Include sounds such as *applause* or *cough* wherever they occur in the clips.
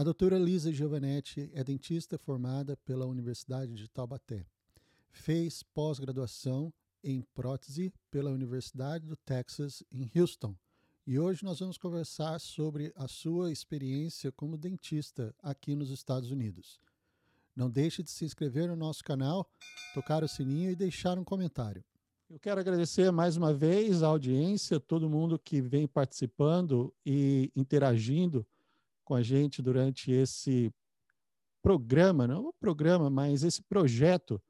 A doutora Lisa Giovanetti é dentista formada pela Universidade de Taubaté. Fez pós-graduação em prótese pela Universidade do Texas, em Houston. E hoje nós vamos conversar sobre a sua experiência como dentista aqui nos Estados Unidos. Não deixe de se inscrever no nosso canal, tocar o sininho e deixar um comentário. Eu quero agradecer mais uma vez a audiência, todo mundo que vem participando e interagindo com a gente durante esse programa, não o programa, mas esse projeto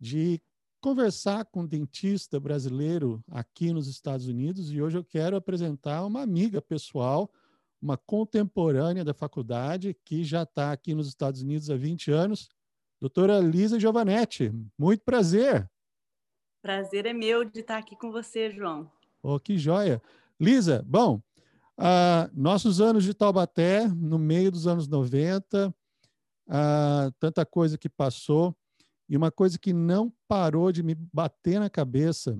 de conversar com um dentista brasileiro aqui nos Estados Unidos. E hoje eu quero apresentar uma amiga pessoal, uma contemporânea da faculdade, que já está aqui nos Estados Unidos há 20 anos, doutora Lisa Giovanetti. Muito prazer. Prazer é meu de estar aqui com você, João. Oh, que joia. Lisa, bom, uh, nossos anos de Taubaté, no meio dos anos 90, uh, ah, tanta coisa que passou, e uma coisa que não parou de me bater na cabeça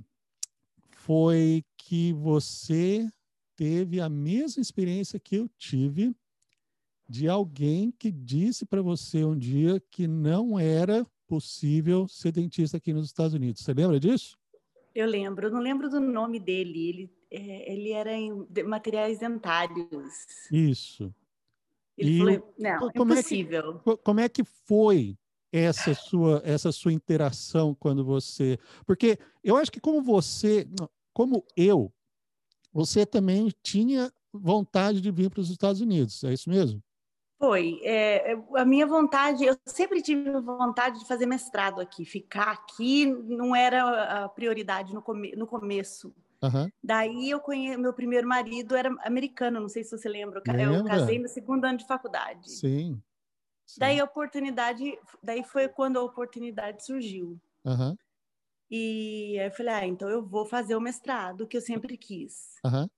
foi que você teve a mesma experiência que eu tive de alguém que disse para você um dia que não era possível ser dentista aqui nos Estados Unidos. Você lembra disso? Eu lembro, eu não lembro do nome dele. Ele, é, ele era em materiais dentários. Isso. Ele e falou, não, como impossível. É que, como é que foi essa sua essa sua interação quando você, porque eu acho que como você, como eu, você também tinha vontade de vir para os Estados Unidos, é isso mesmo? Foi. É, é, a minha vontade, eu sempre tive vontade de fazer mestrado aqui. Ficar aqui não era a prioridade no, come, no começo. Uhum. Daí eu conheci, meu primeiro marido era americano, não sei se você lembra. lembra. Eu casei no segundo ano de faculdade. Sim. Sim. Daí a oportunidade, daí foi quando a oportunidade surgiu. Uhum. E aí eu falei, ah, então eu vou fazer o mestrado que eu sempre quis. Uhum.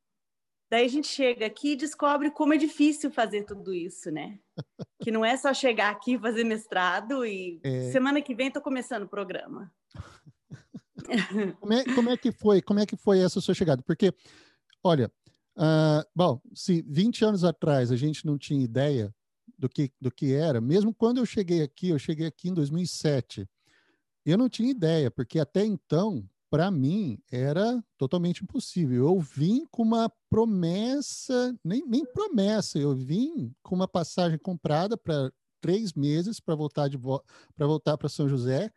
Daí a gente chega aqui e descobre como é difícil fazer tudo isso, né? *laughs* que não é só chegar aqui fazer mestrado e é... semana que vem estou começando o programa. Como, é, como, é, que foi? Como é que foi essa sua chegada? Porque, olha, uh, bom, se 20 anos atrás a gente não tinha ideia do que, do que era, mesmo quando eu cheguei aqui, eu cheguei aqui em 2007, eu não tinha ideia, porque até então para mim era totalmente impossível. Eu vim com uma promessa, nem, nem promessa, eu vim com uma passagem comprada para três meses para voltar para voltar para São José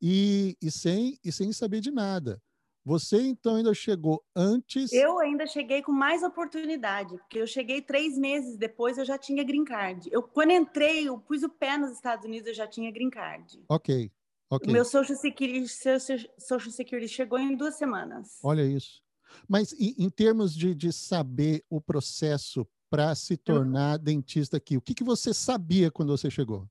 e, e sem e sem saber de nada. Você então ainda chegou antes? Eu ainda cheguei com mais oportunidade, porque eu cheguei três meses depois, eu já tinha green card. Eu quando entrei, eu pus o pé nos Estados Unidos, eu já tinha green card. Ok. Okay. O meu Social Security, Social Security chegou em duas semanas. Olha isso. Mas em, em termos de, de saber o processo para se tornar eu... dentista aqui, o que, que você sabia quando você chegou?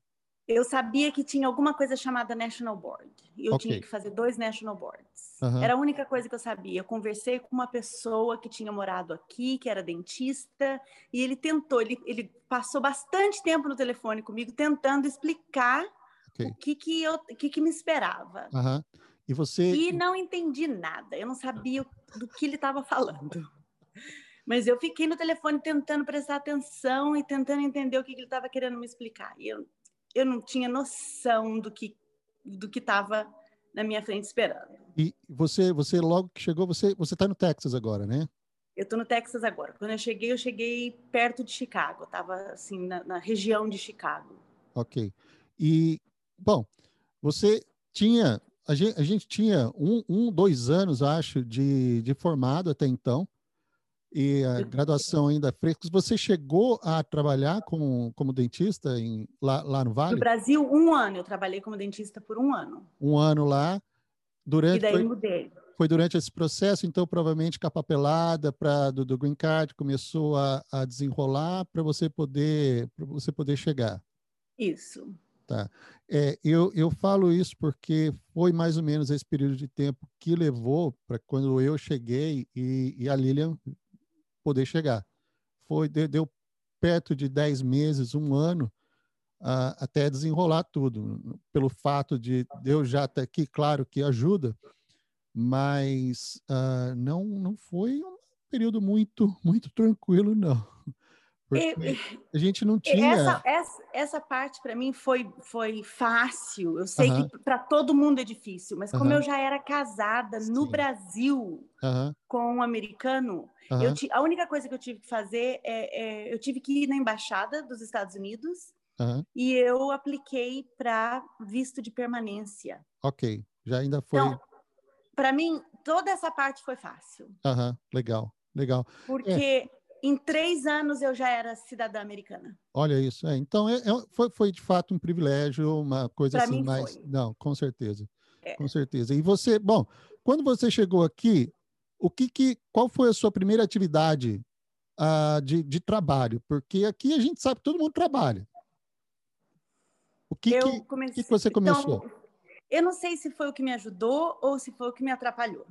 Eu sabia que tinha alguma coisa chamada National Board. E eu okay. tinha que fazer dois National Boards. Uhum. Era a única coisa que eu sabia. Eu conversei com uma pessoa que tinha morado aqui, que era dentista, e ele tentou, ele, ele passou bastante tempo no telefone comigo tentando explicar okay. o que que eu, que que me esperava. Uhum. E você? E não entendi nada. Eu não sabia do que ele estava falando. Mas eu fiquei no telefone tentando prestar atenção e tentando entender o que, que ele estava querendo me explicar. E eu, eu não tinha noção do que do que estava na minha frente esperando. E você, você logo que chegou, você você está no Texas agora, né? Eu estou no Texas agora. Quando eu cheguei, eu cheguei perto de Chicago. Estava assim na, na, região de Chicago. Ok. E Bom, você tinha, a gente, a gente tinha um, um, dois anos, acho, de, de formado até então, e a graduação ainda fresca. Você chegou a trabalhar com, como dentista em, lá, lá no Vale? No Brasil, um ano. Eu trabalhei como dentista por um ano. Um ano lá. Durante, e daí foi, mudei. Foi durante esse processo, então, provavelmente, com a papelada pra, do, do Green Card começou a, a desenrolar para você poder você poder chegar. Isso. Tá. É, eu, eu falo isso porque foi mais ou menos esse período de tempo que levou para quando eu cheguei e, e, a Lilian poder chegar. Foi, deu, perto de 10 meses, um ano, uh, até desenrolar tudo. Pelo fato de, eu já estar aqui, claro que ajuda, mas uh, não, não foi um período muito, muito tranquilo, não. Porque a gente não tinha. Essa, essa, essa parte para mim foi, foi fácil. Eu sei que para todo mundo é difícil, mas como eu já era casada Sim. no Brasil com um americano, eu a única coisa que eu tive que fazer é, é eu tive que ir na embaixada dos Estados Unidos e eu apliquei para visto de permanência. Ok, já ainda foi. Então, para mim, toda essa parte foi fácil. Legal, legal. Porque é em três anos eu já era cidadã americana. Olha isso, é. Então é, é, foi, foi de fato um privilégio, uma coisa pra assim mais. Foi. Não, com certeza, é. com certeza. E você, bom, quando você chegou aqui, o que, que qual foi a sua primeira atividade uh, de, de trabalho? Porque aqui a gente sabe que todo mundo trabalha. O que, que, comecei... que, que você começou? Então, eu não sei se foi o que me ajudou ou se foi o que me atrapalhou.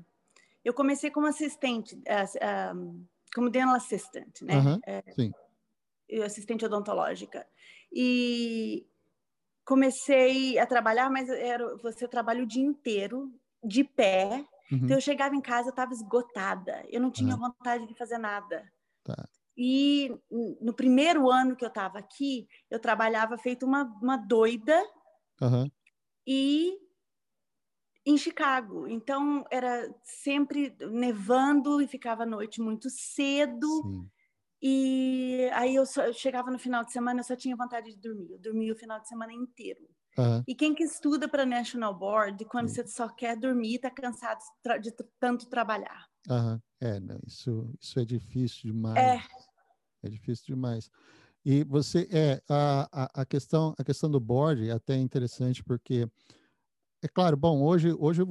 Eu comecei como assistente. Uh, uh, como dental assistant, né? Uhum, é, sim. Assistente odontológica. E comecei a trabalhar, mas era, você trabalha o dia inteiro, de pé. Uhum. Então eu chegava em casa, eu estava esgotada. Eu não tinha uhum. vontade de fazer nada. Tá. E no primeiro ano que eu estava aqui, eu trabalhava feito uma, uma doida. Uhum. E em Chicago. Então era sempre nevando e ficava à noite muito cedo. Sim. E aí eu, só, eu, chegava no final de semana, eu só tinha vontade de dormir. Eu dormia o final de semana inteiro. Uhum. E quem que estuda para National Board, quando Sim. você só quer dormir, está cansado de, de, tanto trabalhar. Uhum. É, não, isso, isso é difícil demais. É. É difícil demais. E você é a, a, a questão a questão do board é até interessante porque é claro, bom, hoje, hoje,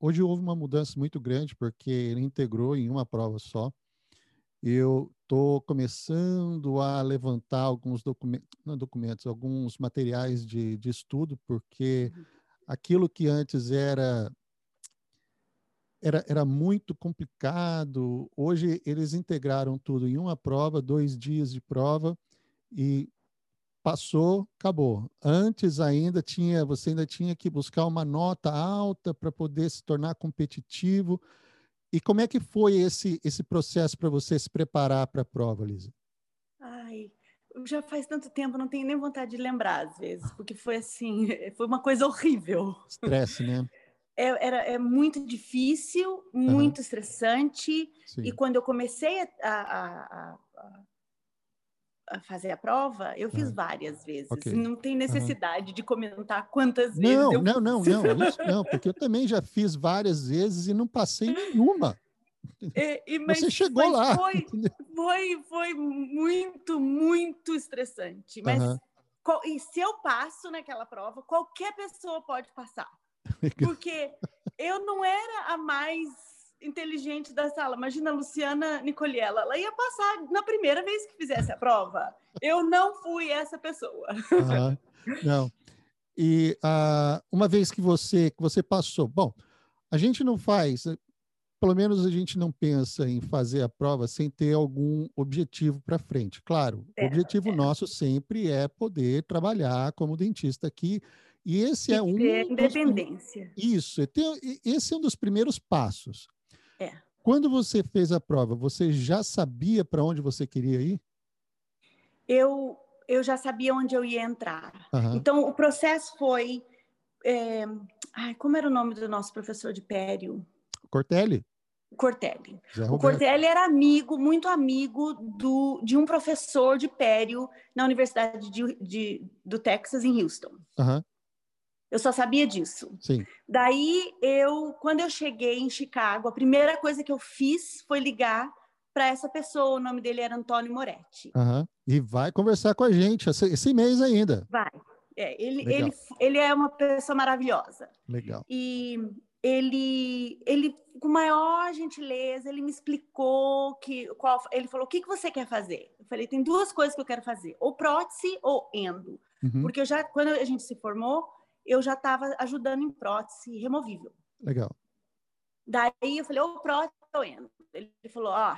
hoje houve uma mudança muito grande, porque ele integrou em uma prova só. Eu estou começando a levantar alguns documentos, não documentos, alguns materiais de, de estudo, porque uhum. aquilo que antes era, era, era muito complicado, hoje eles integraram tudo em uma prova, dois dias de prova, e passou, acabou. Antes ainda tinha, você ainda tinha que buscar uma nota alta para poder se tornar competitivo. E como é que foi esse esse processo para você se preparar para a prova, Lisa? Ai, já faz tanto tempo, não tenho nem vontade de lembrar às vezes, porque foi assim, *laughs* foi uma coisa horrível. Estresse, né? É, era, é muito difícil, muito uhum. estressante. Sim. E quando eu comecei a, a, a fazer a prova, eu fiz várias vezes. Okay. Não tem necessidade uhum. de comentar quantas vezes não, eu Não, não, não, isso *laughs* não, porque eu também já fiz várias vezes e não passei nenhuma. É, e, mas, Você chegou mas lá. Foi, foi, foi muito, muito estressante. Mas qual, e se eu passo naquela prova, qualquer pessoa pode passar. *laughs* Porque eu não era a mais inteligente da sala. Imagina a Luciana Nicoliella, ela ia passar na primeira vez que fizesse a prova. Eu não fui essa pessoa. Não. E uh, uma vez que você que você passou, bom, a gente não faz, pelo menos a gente não pensa em fazer a prova sem ter algum objetivo para frente. Claro, o objetivo nosso sempre é poder trabalhar como dentista aqui. E esse e é um. Independência. Dos, isso, esse é um dos primeiros passos. É. Quando você fez a prova, você já sabia para onde você queria ir? Eu, eu já sabia onde eu ia entrar. Uhum. Então, o processo foi. É... Ai, como era o nome do nosso professor de Pério? Cortelli. Cortelli. O Cortelli era amigo, muito amigo do, de um professor de Pério na Universidade de, de do Texas, em Houston. Uhum. Eu só sabia disso. Sim. Daí eu, quando eu cheguei em Chicago, a primeira coisa que eu fiz foi ligar para essa pessoa. O nome dele era Antônio Moretti. Uhum. E vai conversar com a gente esse, mês ainda. Vai. É, ele, ele, ele é uma pessoa maravilhosa. Legal. E ele, ele com maior gentileza, ele me explicou que qual, ele falou: "O que que você quer fazer?" Eu falei: "Tem duas coisas que eu quero fazer: ou prótese ou endo". Uhum. Porque eu já quando a gente se formou, eu já estava ajudando em prótese removível. Legal. Daí eu falei, ô, prótese ou endo? Ele falou, ó,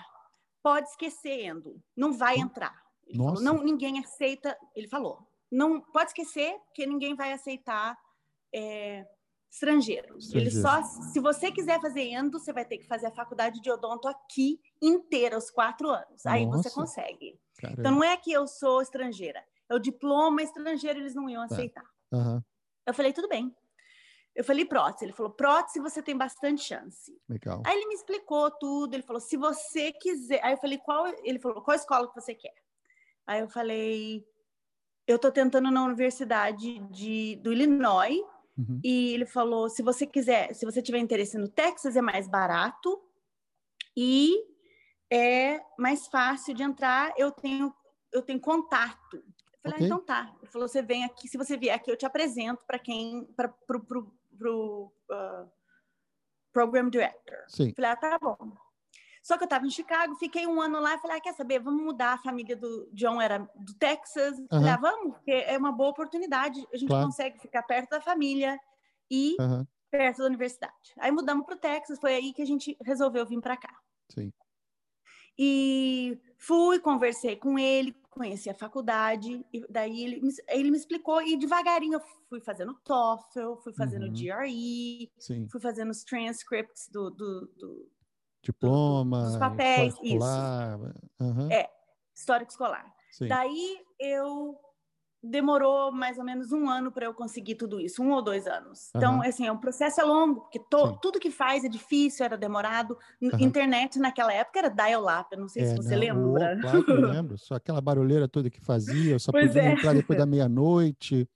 pode esquecer endo, não vai entrar. Ele Nossa. falou, não, ninguém aceita, ele falou, não pode esquecer, porque ninguém vai aceitar é, Estrangeiro. Estrangeiro. Ele só, se você quiser fazer endo, você vai ter que fazer a faculdade de odonto aqui inteira, os quatro anos. Aí Nossa. você consegue. Caramba. Então não é que eu sou estrangeira, é o diploma estrangeiro, eles não iam tá. aceitar. Uhum. Eu falei, tudo bem. Eu falei prótese. Ele falou, prótese você tem bastante chance. Legal. Aí ele me explicou tudo. Ele falou, se você quiser. Aí eu falei, qual. Ele falou, qual escola que você quer? Aí eu falei, eu tô tentando na Universidade de, do Illinois. Uhum. E ele falou, se você quiser, se você tiver interesse no Texas, é mais barato e é mais fácil de entrar. Eu tenho, eu tenho contato. Eu falei, ah, okay. ah, então tá. Ele falou, você vem aqui, se você vier aqui, eu te apresento para quem, para pro, pro, pro uh, program director. Sim. Falei, ah, tá bom. Só que eu estava em Chicago, fiquei um ano lá e falei, ah, quer saber, vamos mudar, a família do John era do Texas. Uhum. Falei, ah, vamos, porque é uma boa oportunidade, a gente claro. consegue ficar perto da família e uhum. perto da universidade. Aí mudamos para o Texas, foi aí que a gente resolveu vir para cá. Sim. E fui, conversei com ele, conheci a faculdade, e daí ele, ele me explicou, e devagarinho eu fui fazendo TOEFL, fui fazendo uhum. GRE, Sim. fui fazendo os transcripts do, do, do diploma, dos papéis, isso. Uhum. É, histórico escolar. Sim. Daí eu demorou mais ou menos um ano para eu conseguir tudo isso, um ou dois anos. Então, uhum. assim, é um processo é longo, porque to, tudo que faz é difícil, era demorado. Uhum. Internet naquela época era dial-up, não sei é, se você não, lembra. Oh, claro que eu *laughs* lembro, só aquela barulheira toda que fazia, eu só pois podia é. entrar depois da meia-noite.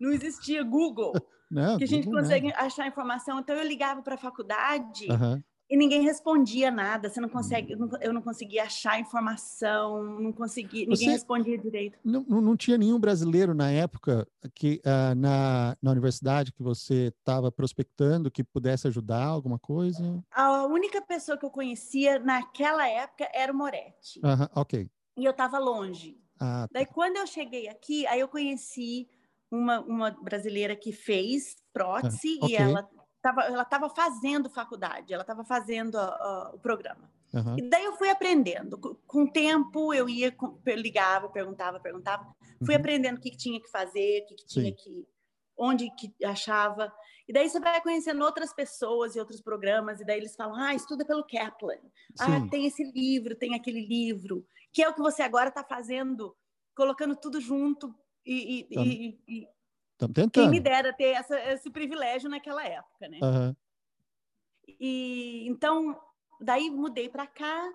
Não existia Google, *laughs* não, que a gente Google consegue não. achar informação. Então, eu ligava para a faculdade uhum e ninguém respondia nada. Você não consegue, eu não conseguia achar informação, não conseguia, ninguém Você respondia direito. Não, não tinha nenhum brasileiro na época que uh, na, na universidade que você estava prospectando que pudesse ajudar alguma coisa? A única pessoa que eu conhecia naquela época era o Moretti. Uh -huh, ok. E eu estava longe. Ah, tá. Daí quando eu cheguei aqui, aí eu conheci uma, uma brasileira que fez prótese uh, okay. e ela tava, ela estava fazendo faculdade, ela estava fazendo uh, o programa. Uhum. E daí eu fui aprendendo. Com o tempo, eu ia, ligava, perguntava, perguntava. Fui uhum. aprendendo o que, que, tinha que fazer, o que, que tinha que... Onde que achava. E daí você vai conhecendo outras pessoas e outros programas, e daí eles falam, ah, estuda pelo Kaplan. Ah, Sim. Tem esse livro, tem aquele livro. Que é o que você agora está fazendo, colocando tudo junto e, e, e, e Estamos tentando. Quem me dera ter essa, esse privilégio naquela época, né? Uhum. E então, daí mudei para cá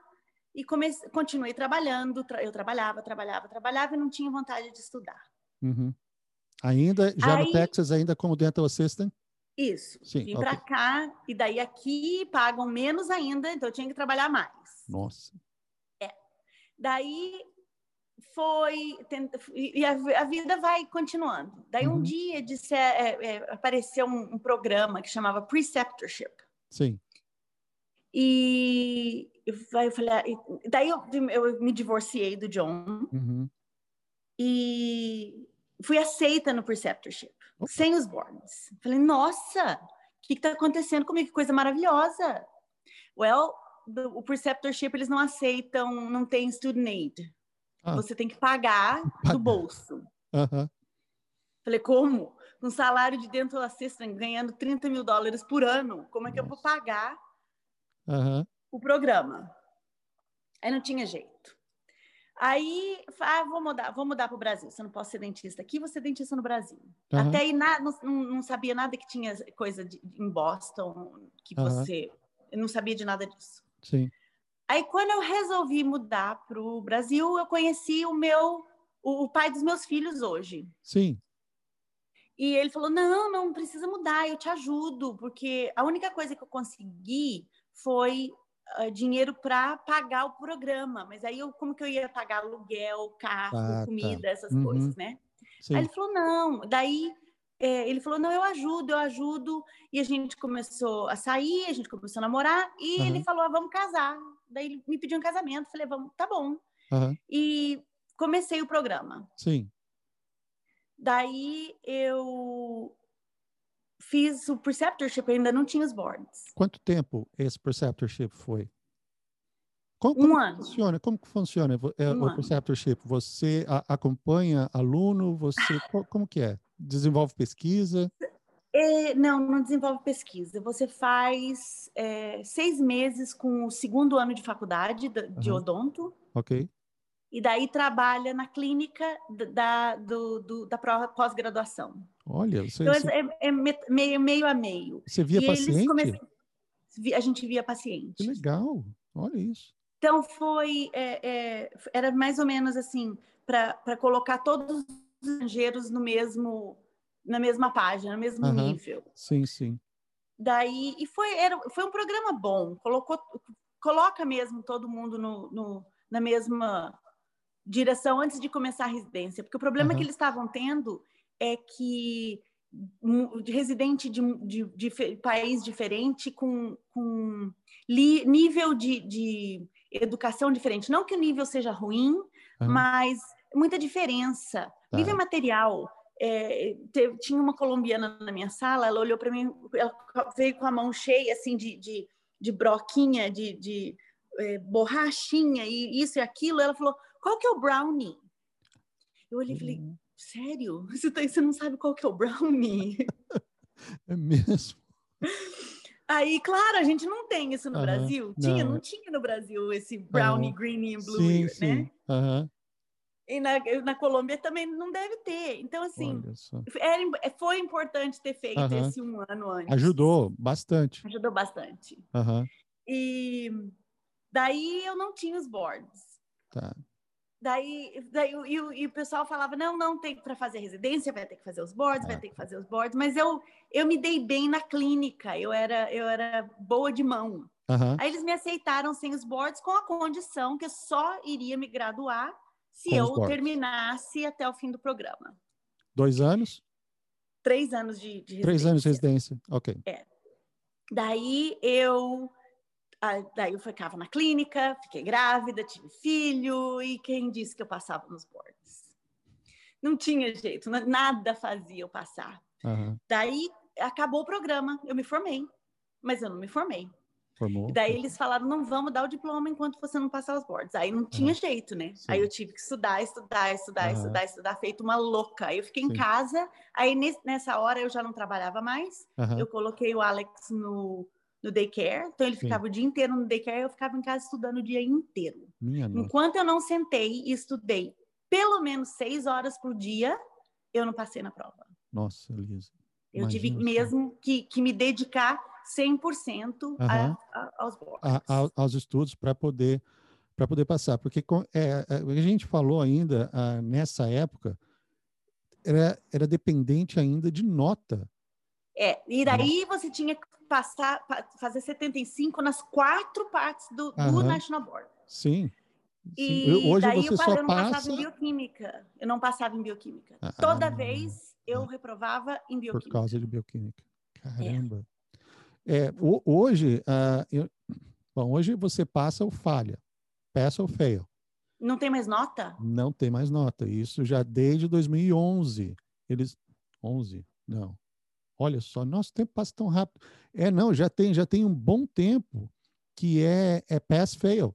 e comecei, continuei trabalhando. Tra eu trabalhava, trabalhava, trabalhava e não tinha vontade de estudar. Uhum. Ainda, já Aí, no Texas, ainda como dental assistant? Isso. Sim, Vim okay. para cá e daí aqui pagam menos ainda, então eu tinha que trabalhar mais. Nossa. É. Daí foi e a, a, vida vai continuando. Daí um uhum. dia disse, é, é, apareceu um, um, programa que chamava Preceptorship. Sim. E eu falei, ah, daí eu, eu, me divorciei do John uhum. e fui aceita no Preceptorship, Opa. sem os boards. Falei, nossa, o que está acontecendo comigo? Que coisa maravilhosa. Well, o Preceptorship eles não aceitam, não tem student aid. Ah. Você tem que pagar do bolso. Uhum. Falei, como? Um salário de dental assistant ganhando 30 mil dólares por ano, como é que Nossa. eu vou pagar uhum. o programa? Aí não tinha jeito. Aí, ah, vou mudar, vou mudar para o Brasil. Você não pode ser dentista aqui, você ser dentista no Brasil. Uhum. Até aí na, não, não, sabia nada que tinha coisa de, em Boston, que você. Eu não sabia de nada disso. Sim. Aí, quando eu resolvi mudar para o Brasil, eu conheci o meu, o, o pai dos meus filhos hoje. Sim. E ele falou: não, não precisa mudar, eu te ajudo, porque a única coisa que eu consegui foi uh, dinheiro para pagar o programa. Mas aí, eu, como que eu ia pagar aluguel, carro, ah, tá. comida, tá. essas uhum. coisas, né? Sim. Aí ele falou: não. Daí é, ele falou: não, eu ajudo, eu ajudo. E a gente começou a sair, a gente começou a namorar, e uhum. ele falou: ah, vamos casar. Daí ele me pediu um casamento, falei, vamos, tá bom. Uhum. E comecei o programa. Sim. Daí eu fiz o preceptorship, ainda não tinha os boards. Quanto tempo esse preceptorship foi? Como, como um ano. Funciona? Como que funciona é, um o preceptorship? Você a, acompanha aluno? Você como que é? Desenvolve pesquisa? É, não, não desenvolve pesquisa. Você faz é, seis meses com o segundo ano de faculdade de uhum. odonto. Ok. E daí trabalha na clínica da, do, do, da pós-graduação. Olha, você, então, é, é, meio, meio a meio. Você via e paciente? A gente via paciente. Que legal, olha isso. Então foi, é, é, era mais ou menos assim, para colocar todos os estrangeiros no mesmo, na mesma página, no mesmo uhum. nível. Sim, sim. Daí, e foi, era, foi um programa bom, colocou, coloca mesmo todo mundo no, no na mesma direção antes de começar a residência, porque o problema uhum. que eles estavam tendo é que de residente de, de, de, país diferente com, com li, nível de, de, educação diferente. Não que o nível seja ruim, uhum. mas muita diferença. Tá. Nível material. É, teve, tinha uma colombiana na minha sala, ela olhou para mim, ela veio com a mão cheia assim de, de, de broquinha, de, de é, borrachinha e isso e aquilo. Ela falou: qual que é o brownie? Eu olhei e falei: uhum. sério? Você, tá, você não sabe qual que é o brownie? *laughs* é mesmo? Aí, claro, a gente não tem isso no Brasil. Tinha, não. não. tinha no Brasil esse brownie green and blue, sim, né? Sim. Uhum. E na, na Colômbia também não deve ter. Então, assim, era, é, foi importante ter feito uhum. esse um ano antes. Ajudou bastante. Ajudou bastante. Uhum. E daí eu não tinha os boards. Tá. Daí, daí e, e, o pessoal falava: não, não tem para fazer residência, vai ter que fazer os boards, vai ter que fazer os boards. Mas eu, eu me dei bem na clínica, eu era, eu era boa de mão. Uhum. Aí eles me aceitaram sem os boards, com a condição que eu só iria me graduar se Com eu terminasse até o fim do programa. Dois anos? Três anos de, de Três anos de residência, ok. É. Daí eu, daí eu ficava na clínica, fiquei grávida, tive filho, e quem disse que eu passava nos boards? Não tinha jeito, nada fazia eu passar. Uhum. Daí acabou o programa, eu me formei, mas eu não me formei. Formou. E daí eles falaram, não vamos dar o diploma enquanto você não passar os boards. Aí não tinha uhum. jeito, né? Sim. Aí eu tive que estudar, estudar, estudar, uhum. estudar, estudar, feito uma louca. Aí eu fiquei Sim. em casa, aí nessa hora eu já não trabalhava mais. Uhum. Eu coloquei o Alex no, no daycare, então ele ficava Sim. o dia inteiro no daycare, eu ficava em casa estudando o dia inteiro. Minha Enquanto eu não sentei e estudei pelo menos seis horas por dia, eu não passei na prova. Nossa, Elisa. Eu tive mesmo que, que me dedicar 100% uhum. a, a, aos boards. A, aos estudos para poder para poder passar, porque é, é, a gente falou ainda ah, nessa época era, era dependente ainda de nota. É, e daí você tinha que passar, fazer 75 nas quatro partes do, do uhum. National Board. Sim. E Hoje daí você eu, só eu não passa... passava em bioquímica. Eu não passava em bioquímica. Ah, Toda vez eu ah, reprovava em bioquímica. Por causa de bioquímica. Caramba. É. Hoje, uh, eu, bom, hoje você passa ou falha, peça ou fail. Não tem mais nota? Não tem mais nota. Isso já desde 2011. Eles 11, não. Olha só, nosso tempo passa tão rápido. É, não, já tem, já tem um bom tempo que é, é pass fail.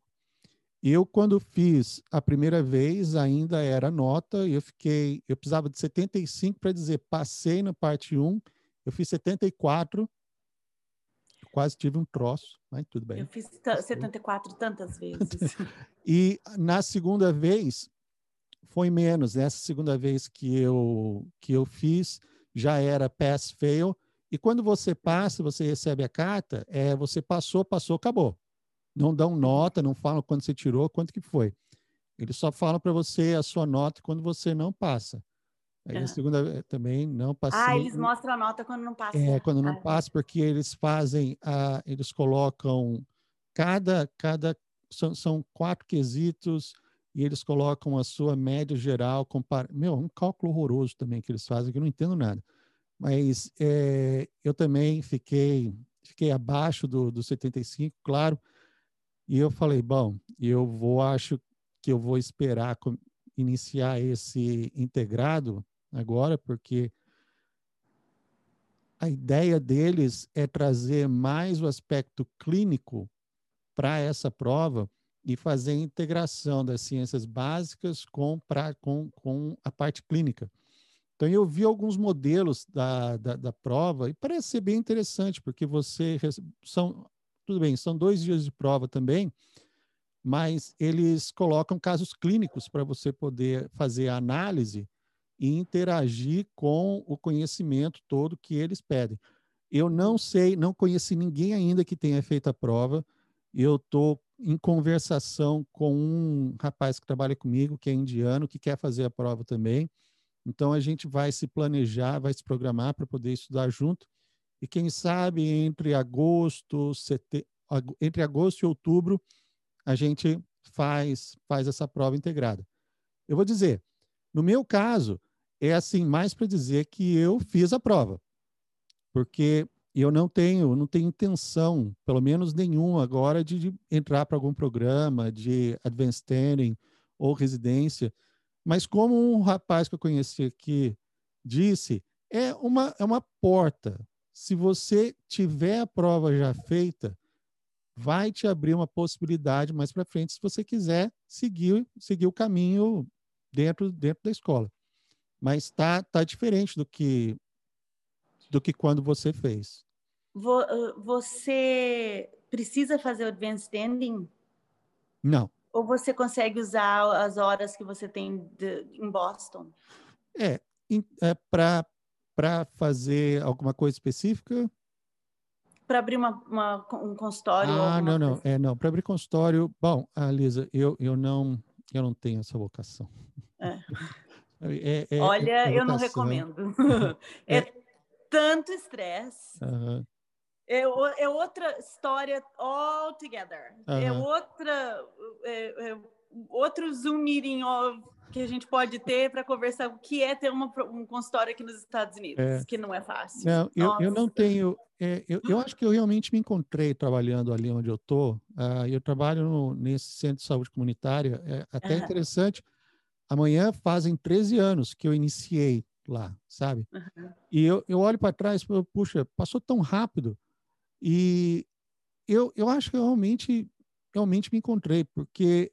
Eu quando fiz a primeira vez ainda era nota, eu fiquei, eu precisava de 75 para dizer passei na parte 1, eu fiz 74 quase tive um troço, mas tudo bem. Eu fiz 74 tantas *laughs* vezes. e na segunda vez foi menos. Nessa segunda vez que eu que eu fiz já era pass fail. E quando você passa, você recebe a carta, é você passou, passou, acabou. Não dão nota, não falam quando você tirou, quanto que foi. Eles só falam para você a sua nota quando você não passa. Aí uhum. a segunda também não passei. Ah, eles mostram a nota quando não passa. É, quando não ah, passa, porque eles fazem, a, eles colocam cada, cada são, são quatro quesitos e eles colocam a sua média geral. Compara... Meu, um cálculo horroroso também que eles fazem, que eu não entendo nada. Mas é, eu também fiquei, fiquei abaixo do, do 75, claro. E eu falei, bom, eu vou, acho que eu vou esperar iniciar esse integrado agora, porque a ideia deles é trazer mais o aspecto clínico para essa prova e fazer a integração das ciências básicas com, pra, com, com a parte clínica. Então, eu vi alguns modelos da, da, da, prova e parece ser bem interessante, porque você. São, tudo bem, são dois dias de prova também, mas eles colocam casos clínicos para você poder fazer a análise e interagir com o conhecimento todo que eles pedem. Eu não sei, não conheci ninguém ainda que tenha feito a prova. Eu estou em conversação com um rapaz que trabalha comigo, que é indiano, que quer fazer a prova também. Então a gente vai se planejar, vai se programar para poder estudar junto. E quem sabe entre agosto, sete... entre agosto e outubro a gente faz faz essa prova integrada. Eu vou dizer, no meu caso é assim mais para dizer que eu fiz a prova, porque eu não tenho não tenho intenção, pelo menos nenhuma agora, de, de entrar para algum programa de advanced standing ou residência mas como um rapaz que eu conheci aqui disse, é uma, é uma porta. Se você tiver a prova já feita, vai te abrir uma possibilidade mais para frente se você quiser seguir, seguir o caminho dentro, dentro da escola. Mas está tá diferente do que do que quando você fez. Você precisa fazer o advanced standing? Não. Ou você consegue usar as horas que você tem de, em Boston? É, é para fazer alguma coisa específica? Para abrir uma, uma, um consultório? Ah, não, não. É, não. Para abrir consultório, bom, ah, Lisa, eu, eu, não, eu não tenho essa vocação. É. *laughs* É, é, Olha, eu não recomendo. *laughs* é, é. tanto estresse. Uhum. É, é outra história altogether. Uhum. É outra. É, é, outro Zoom meeting que a gente pode ter para conversar o que é ter uma, um consultório aqui nos Estados Unidos, é. que não é fácil. Não, eu, eu não tenho. É, eu, eu acho que eu realmente me encontrei trabalhando ali onde eu estou. Uh, eu trabalho no, nesse centro de saúde comunitária. É até uhum. interessante. Amanhã fazem 13 anos que eu iniciei lá, sabe? Uhum. E eu, eu olho para trás e puxa, passou tão rápido. E eu, eu acho que eu realmente, realmente me encontrei, porque,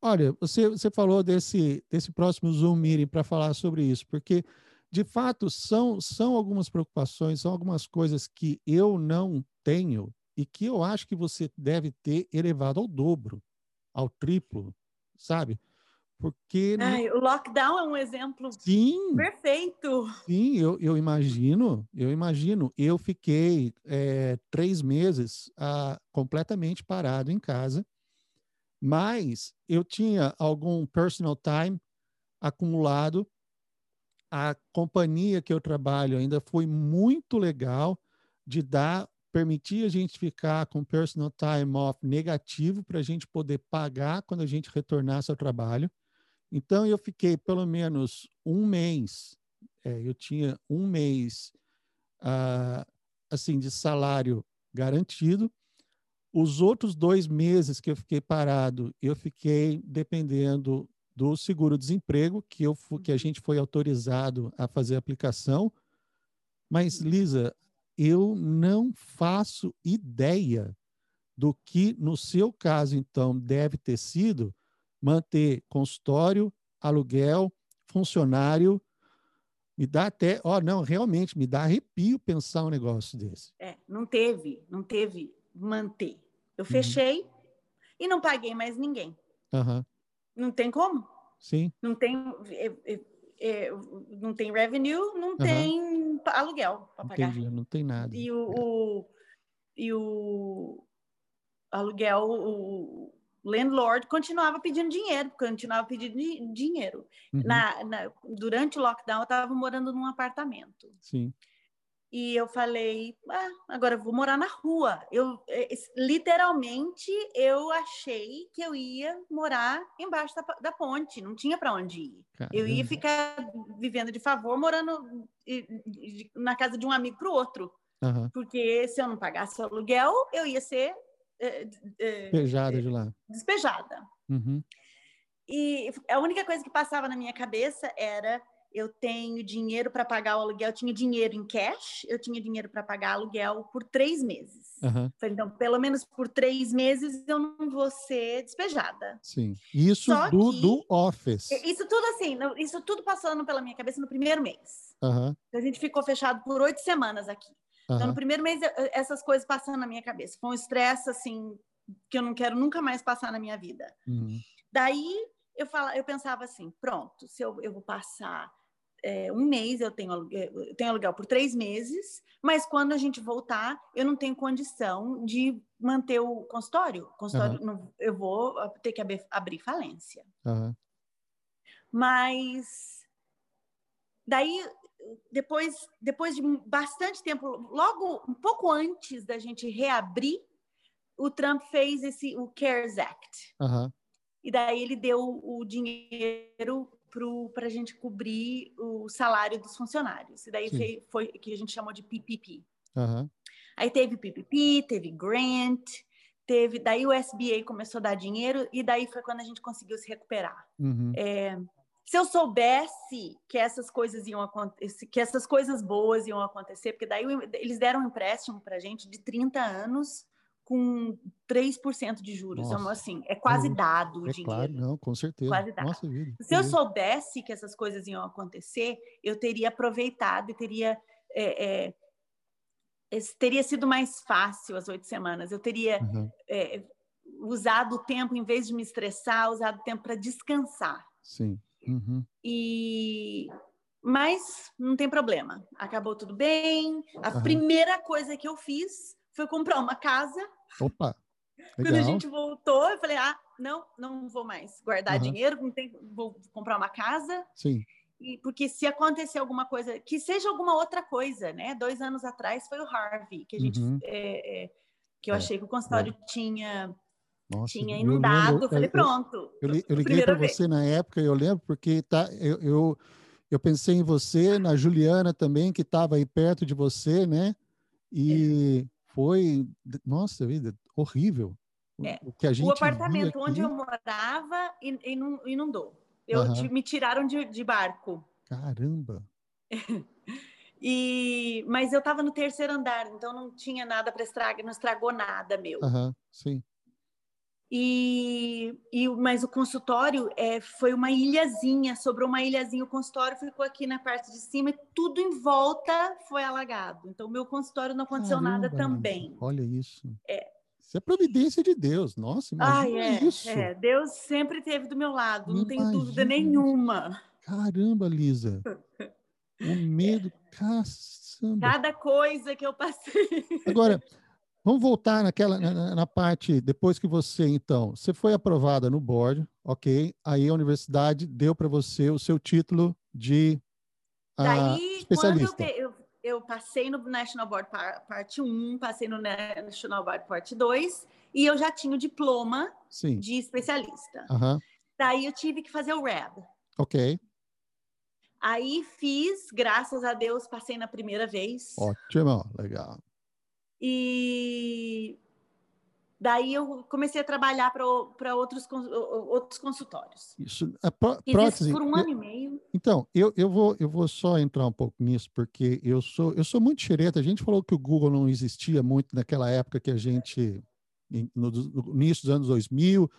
olha, você, você falou desse, desse próximo Zoom Meeting para falar sobre isso, porque, de fato, são, são algumas preocupações, são algumas coisas que eu não tenho e que eu acho que você deve ter elevado ao dobro, ao triplo, sabe? Porque. Ai, o lockdown é um exemplo sim, perfeito. Sim, eu, eu imagino, eu imagino. Eu fiquei é, três meses ah, completamente parado em casa, mas eu tinha algum personal time acumulado. A companhia que eu trabalho ainda foi muito legal de dar, permitir a gente ficar com personal time off negativo para a gente poder pagar quando a gente retornasse ao trabalho. Então, eu fiquei pelo menos um mês, é, eu tinha um mês ah, assim de salário garantido. Os outros dois meses que eu fiquei parado, eu fiquei dependendo do seguro-desemprego, que, que a gente foi autorizado a fazer a aplicação. Mas, Lisa, eu não faço ideia do que, no seu caso, então, deve ter sido manter consultório, aluguel, funcionário. Me dá até, ó, oh, não, realmente me dá arrepio pensar um negócio desse. É, não teve, não teve manter. Eu uhum. fechei uhum. e não paguei mais ninguém. Uhum. Não tem como? Sim. Não tem, é, é, é, não tem revenue, não uhum. tem aluguel para pagar. Entendi, não tem nada. E o, o e o aluguel, o, landlord continuava pedindo dinheiro, continuava pedindo dinheiro. Uhum. Na, na, durante o lockdown, eu estava morando num apartamento. Sim. E eu falei, ah, agora eu vou morar na rua. Eu é, literalmente eu achei que eu ia morar embaixo da, da ponte, não tinha para onde ir. Caramba. Eu ia ficar vivendo de favor, morando na casa de um amigo para o outro. Uhum. Porque se eu não pagasse o aluguel, eu ia ser é, é, despejada de lá. Despejada. Uhum. E a única coisa que passava na minha cabeça era eu tenho dinheiro para pagar o aluguel, eu tinha dinheiro em cash, eu tinha dinheiro para pagar aluguel por três meses. Uhum. Falei, então, pelo menos por três meses eu não vou ser despejada. Sim. Isso do, do office. Isso tudo assim, isso tudo passando pela minha cabeça no primeiro mês. Uhum. A gente ficou fechado por oito semanas aqui. Uhum. Então, no primeiro mês, essas coisas passando na minha cabeça. Foi um estresse, assim, que eu não quero nunca mais passar na minha vida. Uhum. Daí, eu, fala, eu pensava assim, pronto, se eu, eu vou passar é, um mês, eu tenho, aluguel, eu tenho aluguel por três meses, mas quando a gente voltar, eu não tenho condição de manter o consultório. Consultório, uhum. não, eu vou ter que abrir, abrir falência. Uhum. Mas daí depois, depois de bastante tempo, logo um pouco antes da gente reabrir, o Trump fez esse o CARES Act. Uhum. E daí ele deu o dinheiro para a gente cobrir o salário dos funcionários. E daí foi, foi, que a gente chamou de PPP. Uhum. Aí teve PPP, teve grant, teve. Daí o SBA começou a dar dinheiro e daí foi quando a gente conseguiu se recuperar. Uhum. É, se eu soubesse que essas coisas iam acontecer, que essas coisas boas iam acontecer, porque daí eles deram um empréstimo para a gente de 30 anos com 3% de juros. Então, Nossa. Assim, é quase uhum. dado o é dinheiro. Claro, não, com certeza. Quase dado. Nossa vida. Se eu soubesse que essas coisas iam acontecer, eu teria aproveitado e teria. É, é, teria sido mais fácil as oito semanas. Eu teria uhum. é, usado o tempo, em vez de me estressar, usado o tempo para descansar. Sim. Uhum. E mas não tem problema. Acabou tudo bem. A uhum. primeira coisa que eu fiz foi comprar uma casa. Opa! Legal. *laughs* Quando a gente voltou, eu falei: ah, não, não vou mais guardar uhum. dinheiro, tem, vou comprar uma casa. Sim. E, porque se acontecer alguma coisa, que seja alguma outra coisa, né? Dois anos atrás foi o Harvey, que a gente. É, é, que eu é, achei que o consultório é. tinha. Nossa, tinha inundado, eu, lembro, falei, pronto. Eu, eu, eu liguei para você na época, eu lembro, porque tá, eu, eu, eu pensei em você, na Juliana também, que estava aí perto de você, né? E foi, nossa vida, horrível. É. O, que a gente o apartamento onde eu morava inundou. Eu uhum. me tiraram de, de barco. Caramba! *laughs* e, mas eu estava no terceiro andar, então não tinha nada para estragar, não estragou nada meu. Uhum, sim. E, e, mas o consultório é, foi uma ilhazinha, sobrou uma ilhazinha. O consultório ficou aqui na parte de cima e tudo em volta foi alagado. Então, o meu consultório não aconteceu Caramba, nada também. Olha isso. É. Isso é providência de Deus. Nossa, imagina ah, é, isso. É. Deus sempre esteve do meu lado, não tenho dúvida nenhuma. Caramba, Lisa. o medo, *laughs* caçamba. Cada coisa que eu passei. Agora, Vamos voltar naquela na, na, parte depois que você então você foi aprovada no board, ok? Aí a universidade deu para você o seu título de uh, Daí, especialista. Quando eu, eu, eu, passei no National Board Parte 1, passei no National Board Parte 2 e eu já tinha o diploma Sim. de especialista. Uhum. Daí eu tive que fazer o REB. Ok. Aí fiz, graças a Deus, passei na primeira vez. Ótimo, legal. E daí eu comecei a trabalhar para outros, outros consultórios. Isso, a pró prótese, por um ano eu, e meio. Então, eu, eu, vou, eu vou só entrar um pouco nisso, porque eu sou, eu sou muito xereta. A gente falou que o Google não existia muito naquela época que a gente, no, no início dos anos 2000,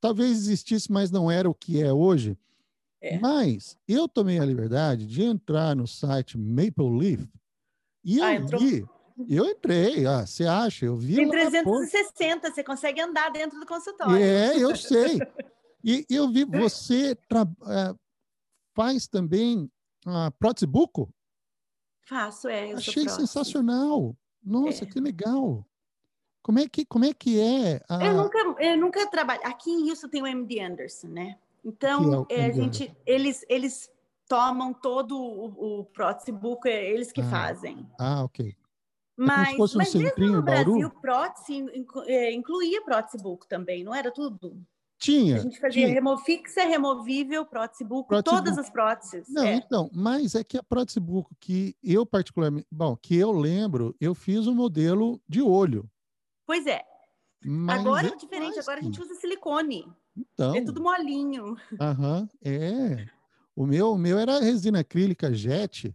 talvez existisse, mas não era o que é hoje. É. Mas eu tomei a liberdade de entrar no site Maple Leaf e ah, eu eu entrei, ah, você acha? Eu vi. Tem 360, você consegue andar dentro do consultório. É, eu sei. *laughs* E eu vi, você tra... É, faz também a prótese buco? Faço, é. Achei sensacional. Nossa, é. que legal. Como é que, como é, que é? A... Eu nunca, eu nunca trabalho. Aqui em Houston tem o MD Anderson, né? Então, é, é a gente, eles, eles tomam todo o, o prótese buco, é eles que ah. fazem. Ah, ok. É mas, um mas mesmo no Brasil, prótese é, incluía prótese buco também, não era tudo? Tinha. A gente fazia remo, fixa, removível, prótese buco, prótese todas buco. as próteses. Não, é. então, mas é que a prótese buco que eu particularmente, bom, que eu lembro, eu fiz um modelo de olho. Pois é. Mas agora é diferente, agora a gente usa silicone. Então. É tudo molinho. Aham, é. O meu, o meu era resina acrílica jet.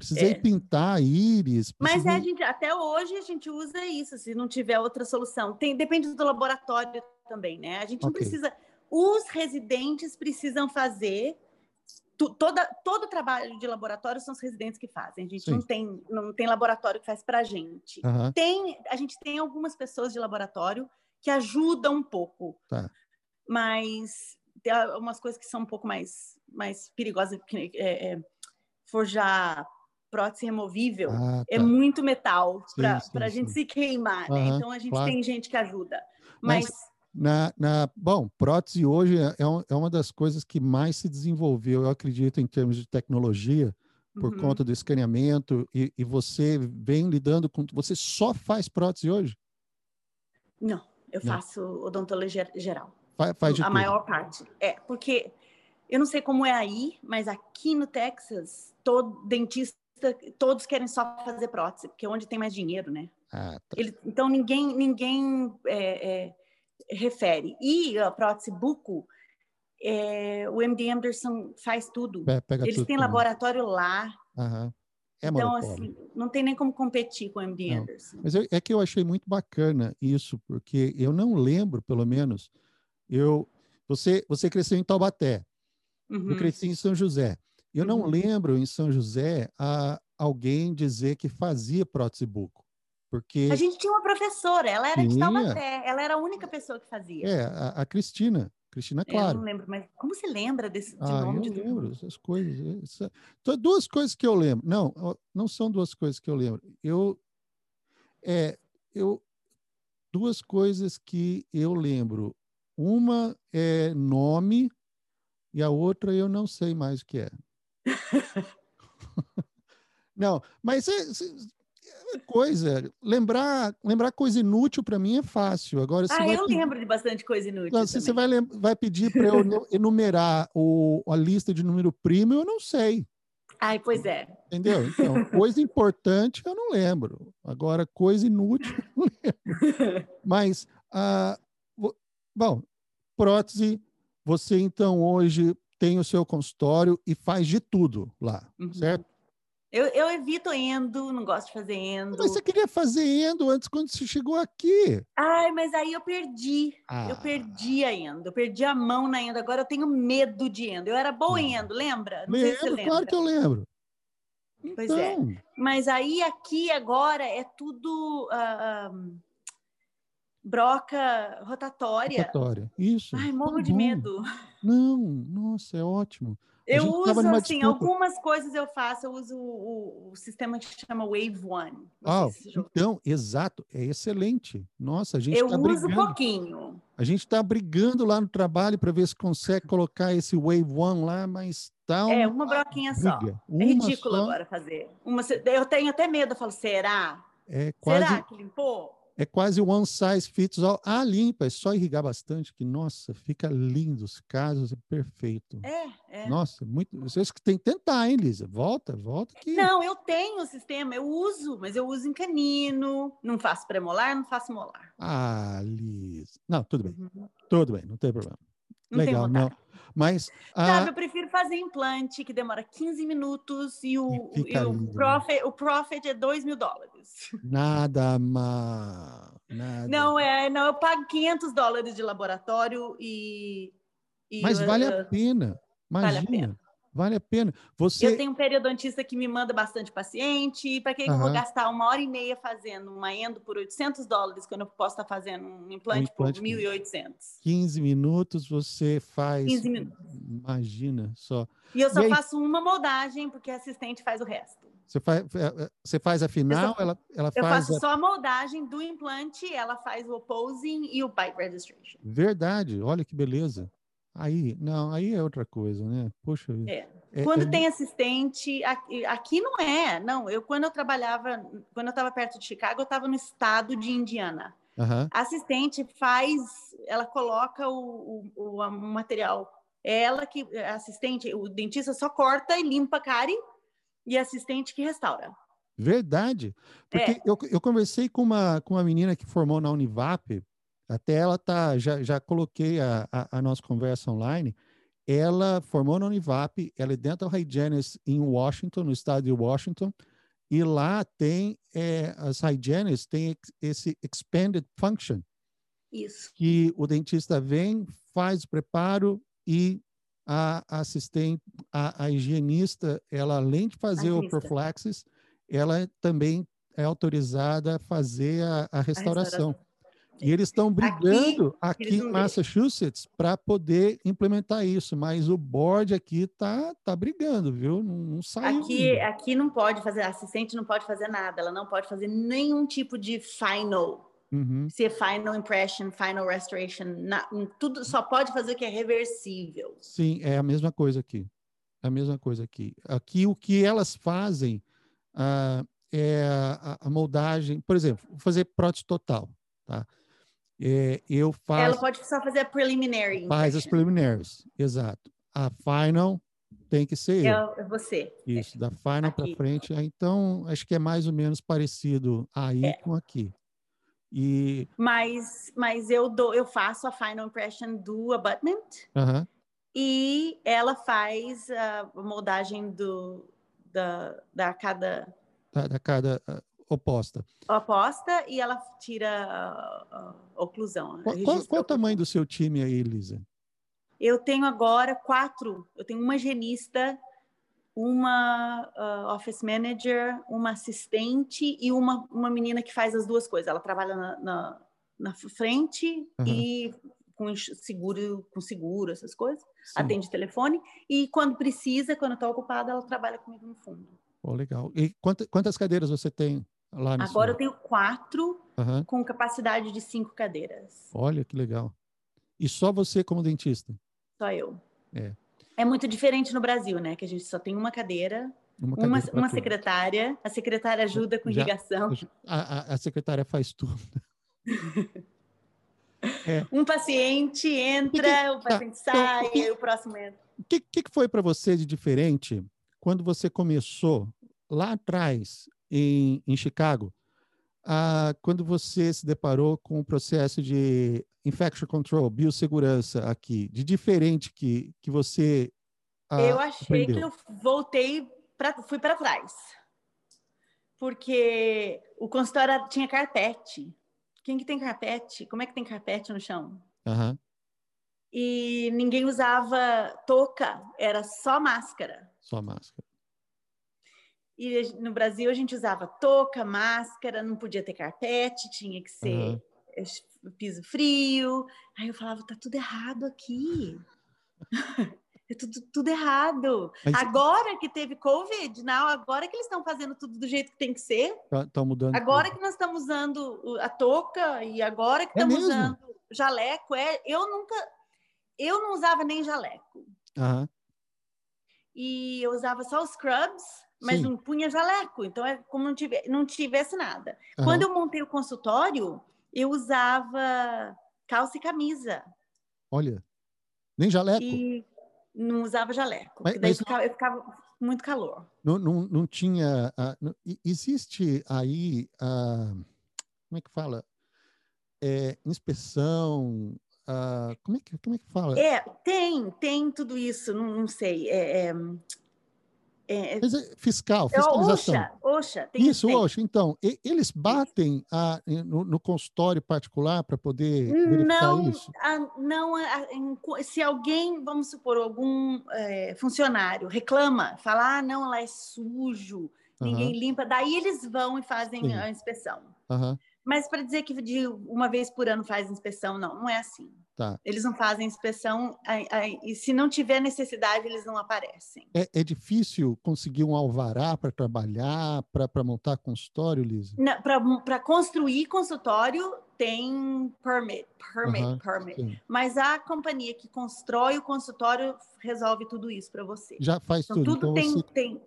Precisei é. pintar íris. Precisei... Mas é, a gente, até hoje a gente usa isso, se não tiver outra solução. Tem, depende do laboratório também, né? A gente okay. não precisa. Os residentes precisam fazer toda, todo o trabalho de laboratório são os residentes que fazem. A gente não tem, não tem laboratório que faz para a gente. Uhum. Tem, a gente tem algumas pessoas de laboratório que ajudam um pouco. Tá. Mas tem umas coisas que são um pouco mais, mais perigosas, que é, é, forjar prótese removível ah, é tá. é muito metal para a gente se queimar, né? Então a gente claro. tem gente que ajuda. Mas, Mas na, na, bom, prótese hoje é, é, é, uma das coisas que mais se desenvolveu, eu acredito, em termos de tecnologia, por uhum. conta do escaneamento, e, e, você vem lidando com. Você só faz prótese hoje? Não, eu não. faço odontologia geral. Faz, faz de A tudo. maior parte. É, porque eu não sei como é aí, mas aqui no Texas, todo dentista, todos querem só fazer prótese, porque é onde tem mais dinheiro, né? Ah, tá. Ele, então ninguém, ninguém é, é, refere. E a prótese buco, é, o MD Anderson faz tudo. Eles tudo têm laboratório lá. É então, assim, não tem nem como competir com o MD não. Anderson. Mas eu, é que eu achei muito bacana isso, porque eu não lembro, pelo menos, eu você você cresceu em Taubaté, uhum. eu cresci em São José. Eu uhum. não lembro em São José a, alguém dizer que fazia prótese buco. Porque... A gente tinha uma professora, ela era tinha. de Taubaté, ela era a única pessoa que fazia. É, a, a Cristina, Cristina Claro. Eu não lembro, mas como você lembra desse de ah, nome eu de lembro essas coisas. Essa... Então, duas coisas que eu lembro. Não, não são duas coisas que eu lembro. Eu, é, eu, duas coisas que eu lembro. Uma é nome e a outra eu não sei mais o que é. *laughs* não, mas é, coisa. Lembrar, lembrar coisa inútil para mim é fácil. Agora, ah, eu pedir... lembro de bastante coisa inútil. Se você vai, vai pedir para eu *laughs* enumerar o, a lista de número primo, eu não sei. Ai, pois é. Entendeu? Então, *laughs* coisa importante eu não lembro. Agora, coisa inútil eu não lembro. Mas, ah, bom, prótese, você então hoje tem o seu consultório e faz de tudo lá, uhum. certo? Eu, eu evito endo, não gosto de fazer endo. Mas você queria fazer endo antes quando você chegou aqui. Ai, mas aí eu perdi. Ah. Eu perdi a endo. Eu perdi a mão na endo. Agora eu tenho medo de endo. Eu era boa em endo, lembra? Não lembro, se claro que eu lembro. Pois é. então... é. Mas aí aqui agora é tudo. Uh, broca rotatória. Rotatória, isso. Ai, morro tá de medo. Não, nossa, é ótimo. Eu uso, assim, disputa. algumas coisas eu faço, eu uso o, o sistema que chama Wave One. Ah, então, exato, é excelente. Nossa, a gente Eu tá uso brigando. pouquinho. A gente está brigando lá no trabalho para ver se consegue colocar esse Wave One lá, mas tá É, uma broquinha só. Uma é ridículo só. agora fazer. Uma, eu tenho até medo, eu falo, será? É quase... Será que limpou? É quase one size fits all. Ah, limpa, é só irrigar bastante, que, nossa, fica lindo, os casos, é perfeito. É, é. Nossa, muito. Vocês que tem que tentar, hein, Lisa? Volta, volta aqui. Não, eu tenho o sistema, eu uso, mas eu uso em canino, não faço pré-molar, não faço molar. Ah, Lisa. Não, tudo bem. Uhum. Tudo bem, não tem problema. Não Legal, não. Mas. Sabe, eu prefiro fazer implante, que demora 15 minutos, e o, e, e o, lindo, profit, né? o profit é 2 mil dólares. Nada mal. Nada. Não, é, não, eu pago 500 dólares de laboratório e. e Mas vale a pena. Imagina. Vale a pena. Vale a pena. Você... Eu tenho um periodontista que me manda bastante paciente. Para que uhum. eu vou gastar uma hora e meia fazendo uma endo por 800 dólares quando eu posso estar fazendo um implante, um implante por 1.800? 15 minutos você faz. 15 minutos. Imagina só. E eu só e faço uma moldagem, porque a assistente faz o resto. Você faz, é, é, você faz a final, só, ela, ela eu faz. Eu faço a... só a moldagem do implante, ela faz o opposing e o bite registration. Verdade, olha que beleza. Aí, não, aí é outra coisa, né? Poxa é. É, quando é... tem assistente, aqui, aqui, não é. Não, eu quando eu trabalhava, quando eu estava perto de Chicago, eu estava no estado de Indiana. Uhum. A assistente faz, ela coloca o, o, o, material. Ela que, assistente, o dentista só corta e limpa a cárie e assistente que restaura. Verdade. Porque é. eu, eu conversei com uma, com uma menina que formou na Univap até ela tá, já, já coloquei a, a, a nossa conversa online. ela formou na Univap, ela é dental hygienist em Washington, no estado de Washington, e lá tem é, as hygienists têm esse expanded function. Isso. Que o dentista vem, faz o preparo e a assistente, a, a higienista, ela além de fazer o profilaxis, ela também é autorizada a fazer a, a restauração. A restauração. E eles estão brigando aqui, aqui em Massachusetts para poder implementar isso, mas o board aqui tá, tá brigando, viu? Não, não saiu. Aqui, aqui não pode fazer, a assistente não pode fazer nada, ela não pode fazer nenhum tipo de final. Uhum. Se é final impression, final restoration, na, tudo só pode fazer o que é reversível. Sim, é a mesma coisa aqui. É a mesma coisa aqui. Aqui o que elas fazem uh, é a, a, moldagem, por exemplo, fazer prótese total, tá? É, eu faço. Ela pode só fazer a preliminary. Faz as preliminares, exato. A final tem que ser é, eu. É você. Isso, da final para frente. Então, acho que é mais ou menos parecido aí é. com aqui. E... Mas, mas eu, dou, eu faço a final impression do abutment uhum. e ela faz a moldagem do, da, da cada... Da, da cada oposta. Oposta e ela tira a, a oclusão. Qual, qual, qual o tamanho do seu time aí, Elisa? Eu tenho agora quatro. Eu tenho uma higienista, uma uh, office manager, uma assistente e uma, uma menina que faz as duas coisas. Ela trabalha na, na, na frente uhum. e com seguro, com seguro, essas coisas. Sim. Atende telefone. E quando precisa, quando está ocupada, ela trabalha comigo no fundo. Oh, legal. E quantas, quantas cadeiras você tem Agora eu tenho quatro uhum. com capacidade de cinco cadeiras. Olha que legal. E só você como dentista? Só eu. É. É muito diferente no Brasil, né? Que a gente só tem uma cadeira, uma, cadeira uma, uma secretária, a secretária ajuda com Já, irrigação. A, a, a secretária faz tudo. *laughs* é. Um paciente entra, o paciente tá, sai, então, que, o próximo entra. O que, que foi para você de diferente quando você começou lá atrás em, em Chicago, ah, quando você se deparou com o processo de infection control, biossegurança aqui, de diferente que, que você ah, Eu achei aprendeu. que eu voltei, pra, fui para trás. Porque o consultório tinha carpete. Quem que tem carpete? Como é que tem carpete no chão? Uhum. E ninguém usava touca, era só máscara. Só máscara. E no Brasil a gente usava touca, máscara, não podia ter carpete, tinha que ser uhum. piso frio. Aí eu falava, tá tudo errado aqui. *laughs* é tudo, tudo errado. Mas... Agora que teve Covid, não, agora que eles estão fazendo tudo do jeito que tem que ser. Estão tá, mudando. Agora tudo. que nós estamos usando a touca e agora que é estamos mesmo? usando jaleco, é, eu nunca, eu não usava nem jaleco. Uhum. E eu usava só os scrubs mas Sim. não punha jaleco, então é como não, tivesse, não tivesse nada. Uhum. Quando eu montei o consultório, eu usava calça e camisa. Olha, nem jaleco? E não usava jaleco, mas, daí mas ficava, eu ficava muito calor. Não, não, não tinha... Uh, não, existe aí... Uh, como é que fala? É, inspeção, Uh, como, é que, como é que fala? É, tem, tem tudo isso, não, não sei. É, é, é, é, fiscal, é fiscalização. Oxa, Oxa. Tem Isso, Oxa. Então, e, eles batem a, no, no, consultório particular para poder verificar não, isso? A, não, a, se alguém, vamos supor, algum é, funcionário reclama, fala, ah, não, lá é sujo, ninguém limpa, daí eles vão e fazem Sim. a inspeção. Uhum. Mas para dizer que de uma vez por ano faz inspeção, não, não é assim. Tá. Eles não fazem inspeção e se não tiver necessidade, eles não aparecem. É, é difícil conseguir um alvará para trabalhar, para montar consultório, Lisa? Para construir consultório, tem permit, permit, uhum, permit. Sim. Mas a companhia que constrói o consultório resolve tudo isso para você. Já faz então, tudo. Tudo então, tem, você... tem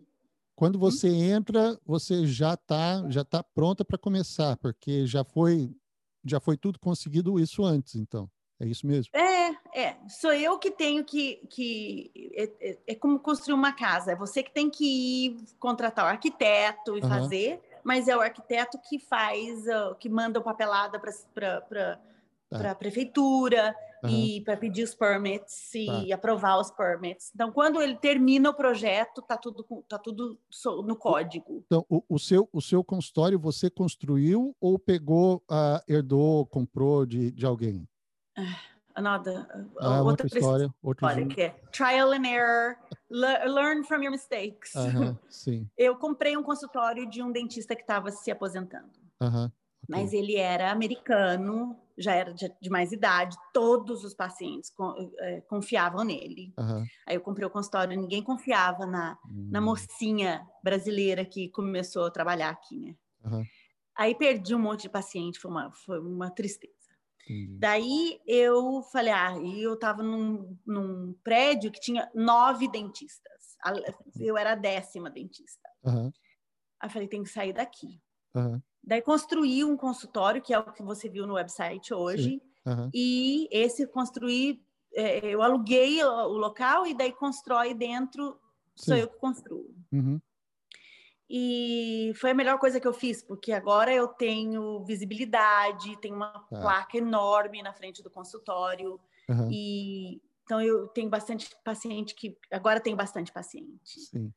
quando hum? você entra, você já está já tá pronta para começar, porque já foi já foi tudo conseguido isso antes, então. É isso mesmo? É, é. Sou eu que tenho que. que é, é, é como construir uma casa. É você que tem que ir contratar o arquiteto e uhum. fazer, mas é o arquiteto que faz, uh, que manda o papelada para tá. a prefeitura. uhum. e para pedir os permits e tá. aprovar os permits. Então, quando ele termina o projeto, tá tudo tá tudo no código. Então, o, o seu o seu consultório você construiu ou pegou, uh, herdou, comprou de, de alguém? Another, ah, outra história, outra história que é trial and error, learn from your mistakes. Uh *laughs* sim. Eu comprei um consultório de um dentista que estava se aposentando. Uh okay. Mas ele era americano, já era de, de mais idade, todos os pacientes é, confiavam nele. Aí eu comprei o consultório, ninguém confiava na, na hum. mocinha brasileira que começou a trabalhar aqui, né? Aí perdi um monte de paciente, foi uma, foi uma tristeza. Daí eu falei, ah, e eu estava num, num prédio que tinha nove dentistas. Eu era a décima dentista. Aí eu falei, tem que sair daqui. Uhum. Daí construí um consultório, que é o que você viu no website hoje, uhum. e esse construí, é, eu aluguei o, o, local e daí constrói dentro, Sim. sou eu que construo. Uhum. E foi a melhor coisa que eu fiz, porque agora eu tenho visibilidade, tenho uma tá. placa enorme na frente do consultório, uhum. e então eu tenho bastante paciente que agora tem bastante paciente. Sim.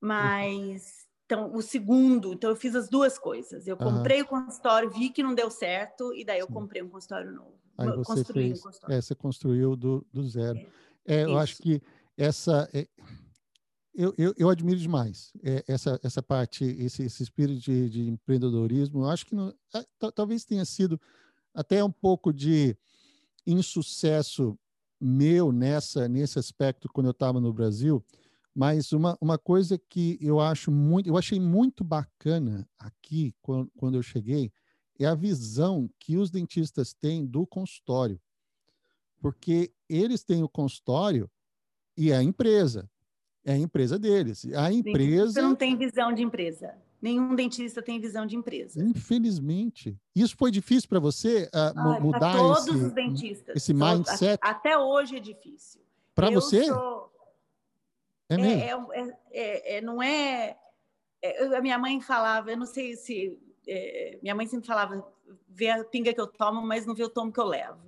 Mas então, o segundo, então eu fiz as duas coisas. Eu comprei o consultório, vi que não deu certo, e daí eu Sim. comprei um consultório novo. Aí você Construí fez, um consultório. É, você construiu do, do zero. É, é eu acho que essa. É, eu, eu, eu, admiro demais é, essa, essa parte, esse, esse espírito de, de, empreendedorismo. Eu acho que não, é, talvez tenha sido até um pouco de insucesso meu nessa nesse aspecto quando eu estava no Brasil mas uma, uma coisa que eu acho muito, eu achei muito bacana aqui quando, quando eu cheguei é a visão que os dentistas têm do consultório. Porque eles têm o consultório e a empresa. É a empresa deles. A empresa. Você não tem visão de empresa. Nenhum dentista tem visão de empresa. Infelizmente. Isso foi difícil para você uh, ah, mudar todos esse, os dentistas. esse mindset? Até hoje é difícil. Para você? Sou é, é, é, é, é, não é, A minha mãe falava, eu não sei se. minha mãe sempre falava: vê a pinga que eu tomo, mas não vê o tomo que eu levo.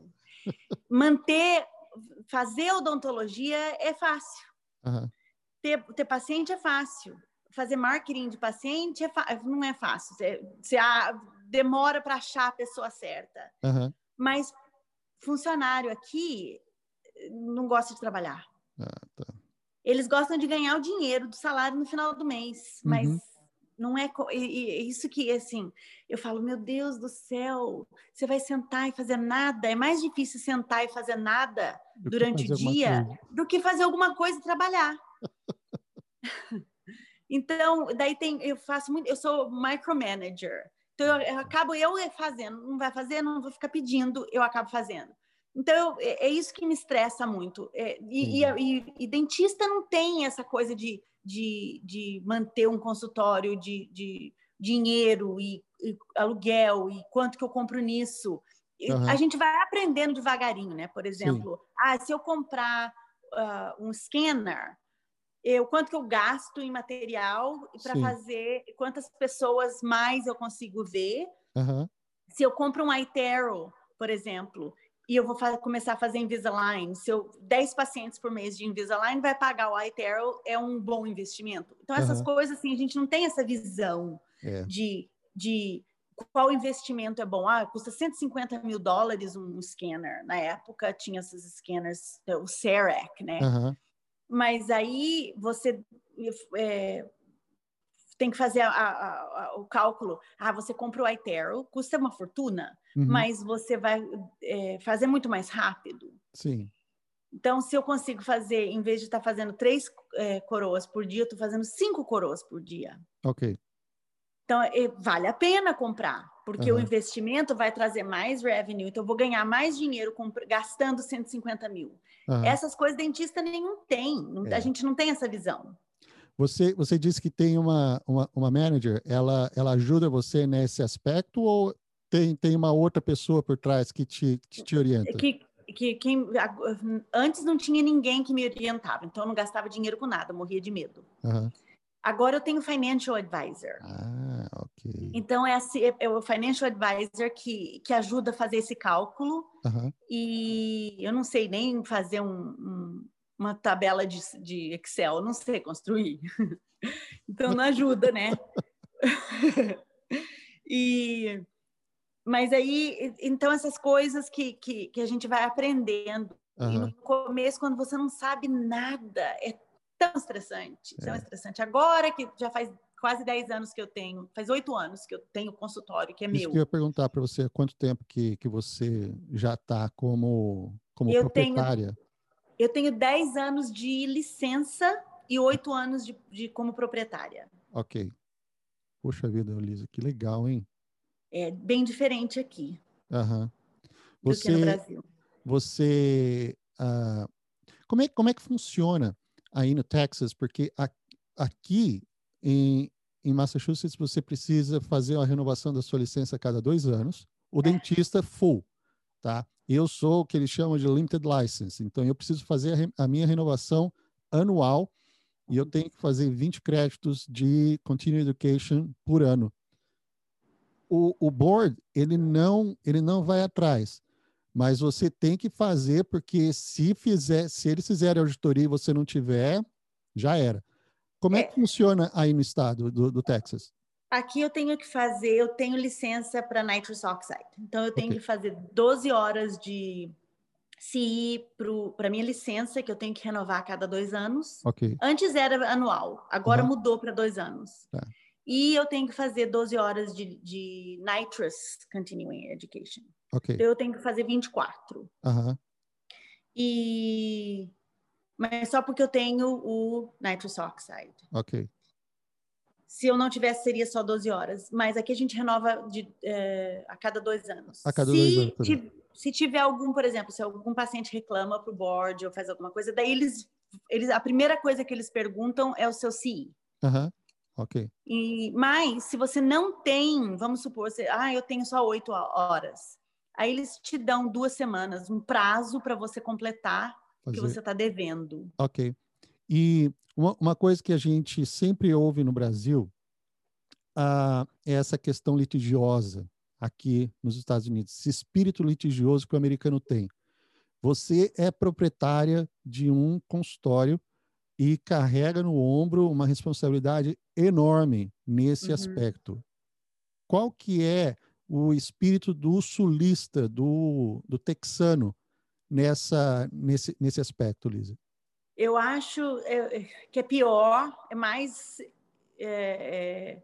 *laughs* Manter, fazer odontologia é fácil. Uhum. Ter, ter paciente é fácil. Fazer marketing de paciente é não é fácil. Você, você demora para achar a pessoa certa. Uhum. Mas funcionário aqui não gosta de trabalhar. Ah, tá. Eles gostam de ganhar o dinheiro do salário no final do mês, uhum. mas não é isso que assim eu falo meu Deus do céu você vai sentar e fazer nada é mais difícil sentar e fazer nada do durante o dia do que fazer alguma coisa e trabalhar *laughs* então daí tem eu faço muito eu sou micromanager então eu, eu acabo eu fazendo não vai fazer não vou ficar pedindo eu acabo fazendo então, é, é, isso que me estressa muito. É, e, uhum. e, e, dentista não tem essa coisa de, de, de manter um consultório de, de dinheiro e, e, aluguel e quanto que eu compro nisso. Uhum. A gente vai aprendendo devagarinho, né? Por exemplo, ah, se eu comprar uh, um scanner, eu, quanto que eu gasto em material para fazer, quantas pessoas mais eu consigo ver. Uhum. Se eu compro um iTero, por exemplo, e eu vou começar a fazer Invisalign. Se eu 10 pacientes por mês de Invisalign vai pagar o iTero, é um bom investimento. Então, essas uhum. coisas, assim, a gente não tem essa visão é. de, de qual investimento é bom. Ah, custa 150 mil dólares um scanner. Na época, tinha esses scanners, o CEREC, né? Uhum. Mas aí você é, tem que fazer a, a, a, o cálculo. Ah, você compra o iTero, custa uma fortuna, uhum. mas você vai é, fazer muito mais rápido. Sim. Então, se eu consigo fazer, em vez de estar tá fazendo três é, coroas por dia, eu estou fazendo cinco coroas por dia. Ok. Então, é, vale a pena comprar, porque uhum. o investimento vai trazer mais revenue, então eu vou ganhar mais dinheiro gastando 150 mil. Uhum. Essas coisas dentista nenhum tem, é. a gente não tem essa visão. Você, você disse que tem uma, uma, uma, manager, ela, ela ajuda você nesse aspecto ou tem, tem uma outra pessoa por trás que te, que te orienta? Que, que, quem, antes não tinha ninguém que me orientava, então eu não gastava dinheiro com nada, morria de medo. Uhum. Agora eu tenho financial advisor. Ah, ok. Então é, assim, é, é o financial advisor que, que ajuda a fazer esse cálculo Uhum. E eu não sei nem fazer um, um, uma tabela de, de Excel, não sei construir. *laughs* então não ajuda, né? *laughs* e mas aí, então essas coisas que, que, que a gente vai aprendendo. Uhum. E no começo, quando você não sabe nada, é tão estressante, tão é. estressante. Agora que já faz quase 10 anos que eu tenho, faz oito anos que eu tenho consultório, que é Isso meu. Que eu ia perguntar para você, há quanto tempo que, que você já está como, como eu proprietária? Tenho, eu tenho 10 anos de licença e oito anos de, de como proprietária. Ok. Poxa vida, Elisa, que legal, hein? é bem diferente aqui uhum. você, do que no Brasil. Você, uh, como, é, como é que funciona aí no Texas? Porque a, aqui em, em Massachusetts você precisa fazer uma renovação da sua licença a cada dois anos. O é. dentista full, tá? Eu sou o que eles chamam de limited license, então eu preciso fazer a, a minha renovação anual e eu tenho que fazer 20 créditos de continuing education por ano o, o board ele não ele não vai atrás, mas você tem que fazer porque se fizer se eles fizerem auditoria e você não tiver, já era. Como é, é que funciona aí no estado do, do, Texas? Aqui eu tenho que fazer, eu tenho licença para nitrous oxide. Então eu tenho okay. que fazer 12 horas de CI para minha licença, que eu tenho que renovar a cada dois anos. Okay. Antes era anual, agora uhum. mudou para dois anos. Tá. E eu tenho que fazer 12 horas de, de nitrous continuing education. Ok. Então eu tenho que fazer 24. Uhum. E... Mas só porque eu tenho o nitrous oxide. Ok. Se eu não tivesse, seria só 12 horas. Mas aqui a gente renova de, é, a cada dois anos. A cada se dois anos. se tiver algum, por exemplo, se algum paciente reclama para o board ou faz alguma coisa, daí eles, eles, a primeira coisa que eles perguntam é o seu CI. Uhum. Ok. E, mas, se você não tem, vamos supor, você, ah, eu tenho só oito horas. Aí eles te dão duas semanas, um prazo para você completar o que você está devendo. Ok. E uma, uma, coisa que a gente sempre ouve no Brasil uh, é essa questão litigiosa aqui nos Estados Unidos, esse espírito litigioso que o americano tem. Você é proprietária de um consultório e carrega no ombro uma responsabilidade enorme nesse uhum. aspecto. Qual que é o espírito do sulista, do, do texano nessa nesse, nesse aspecto, Lisa? Eu acho é, que é pior, é mais é, é,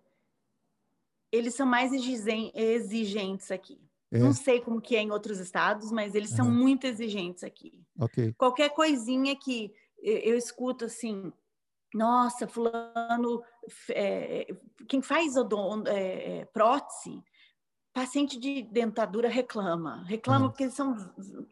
eles são mais exigentes aqui. É. Não sei como que é em outros estados, mas eles são muito exigentes aqui. Okay. Qualquer coisinha que eu escuto assim, nossa, fulano, é, quem faz odon, é, é, prótese, paciente de dentadura reclama, reclama uhum. porque eles são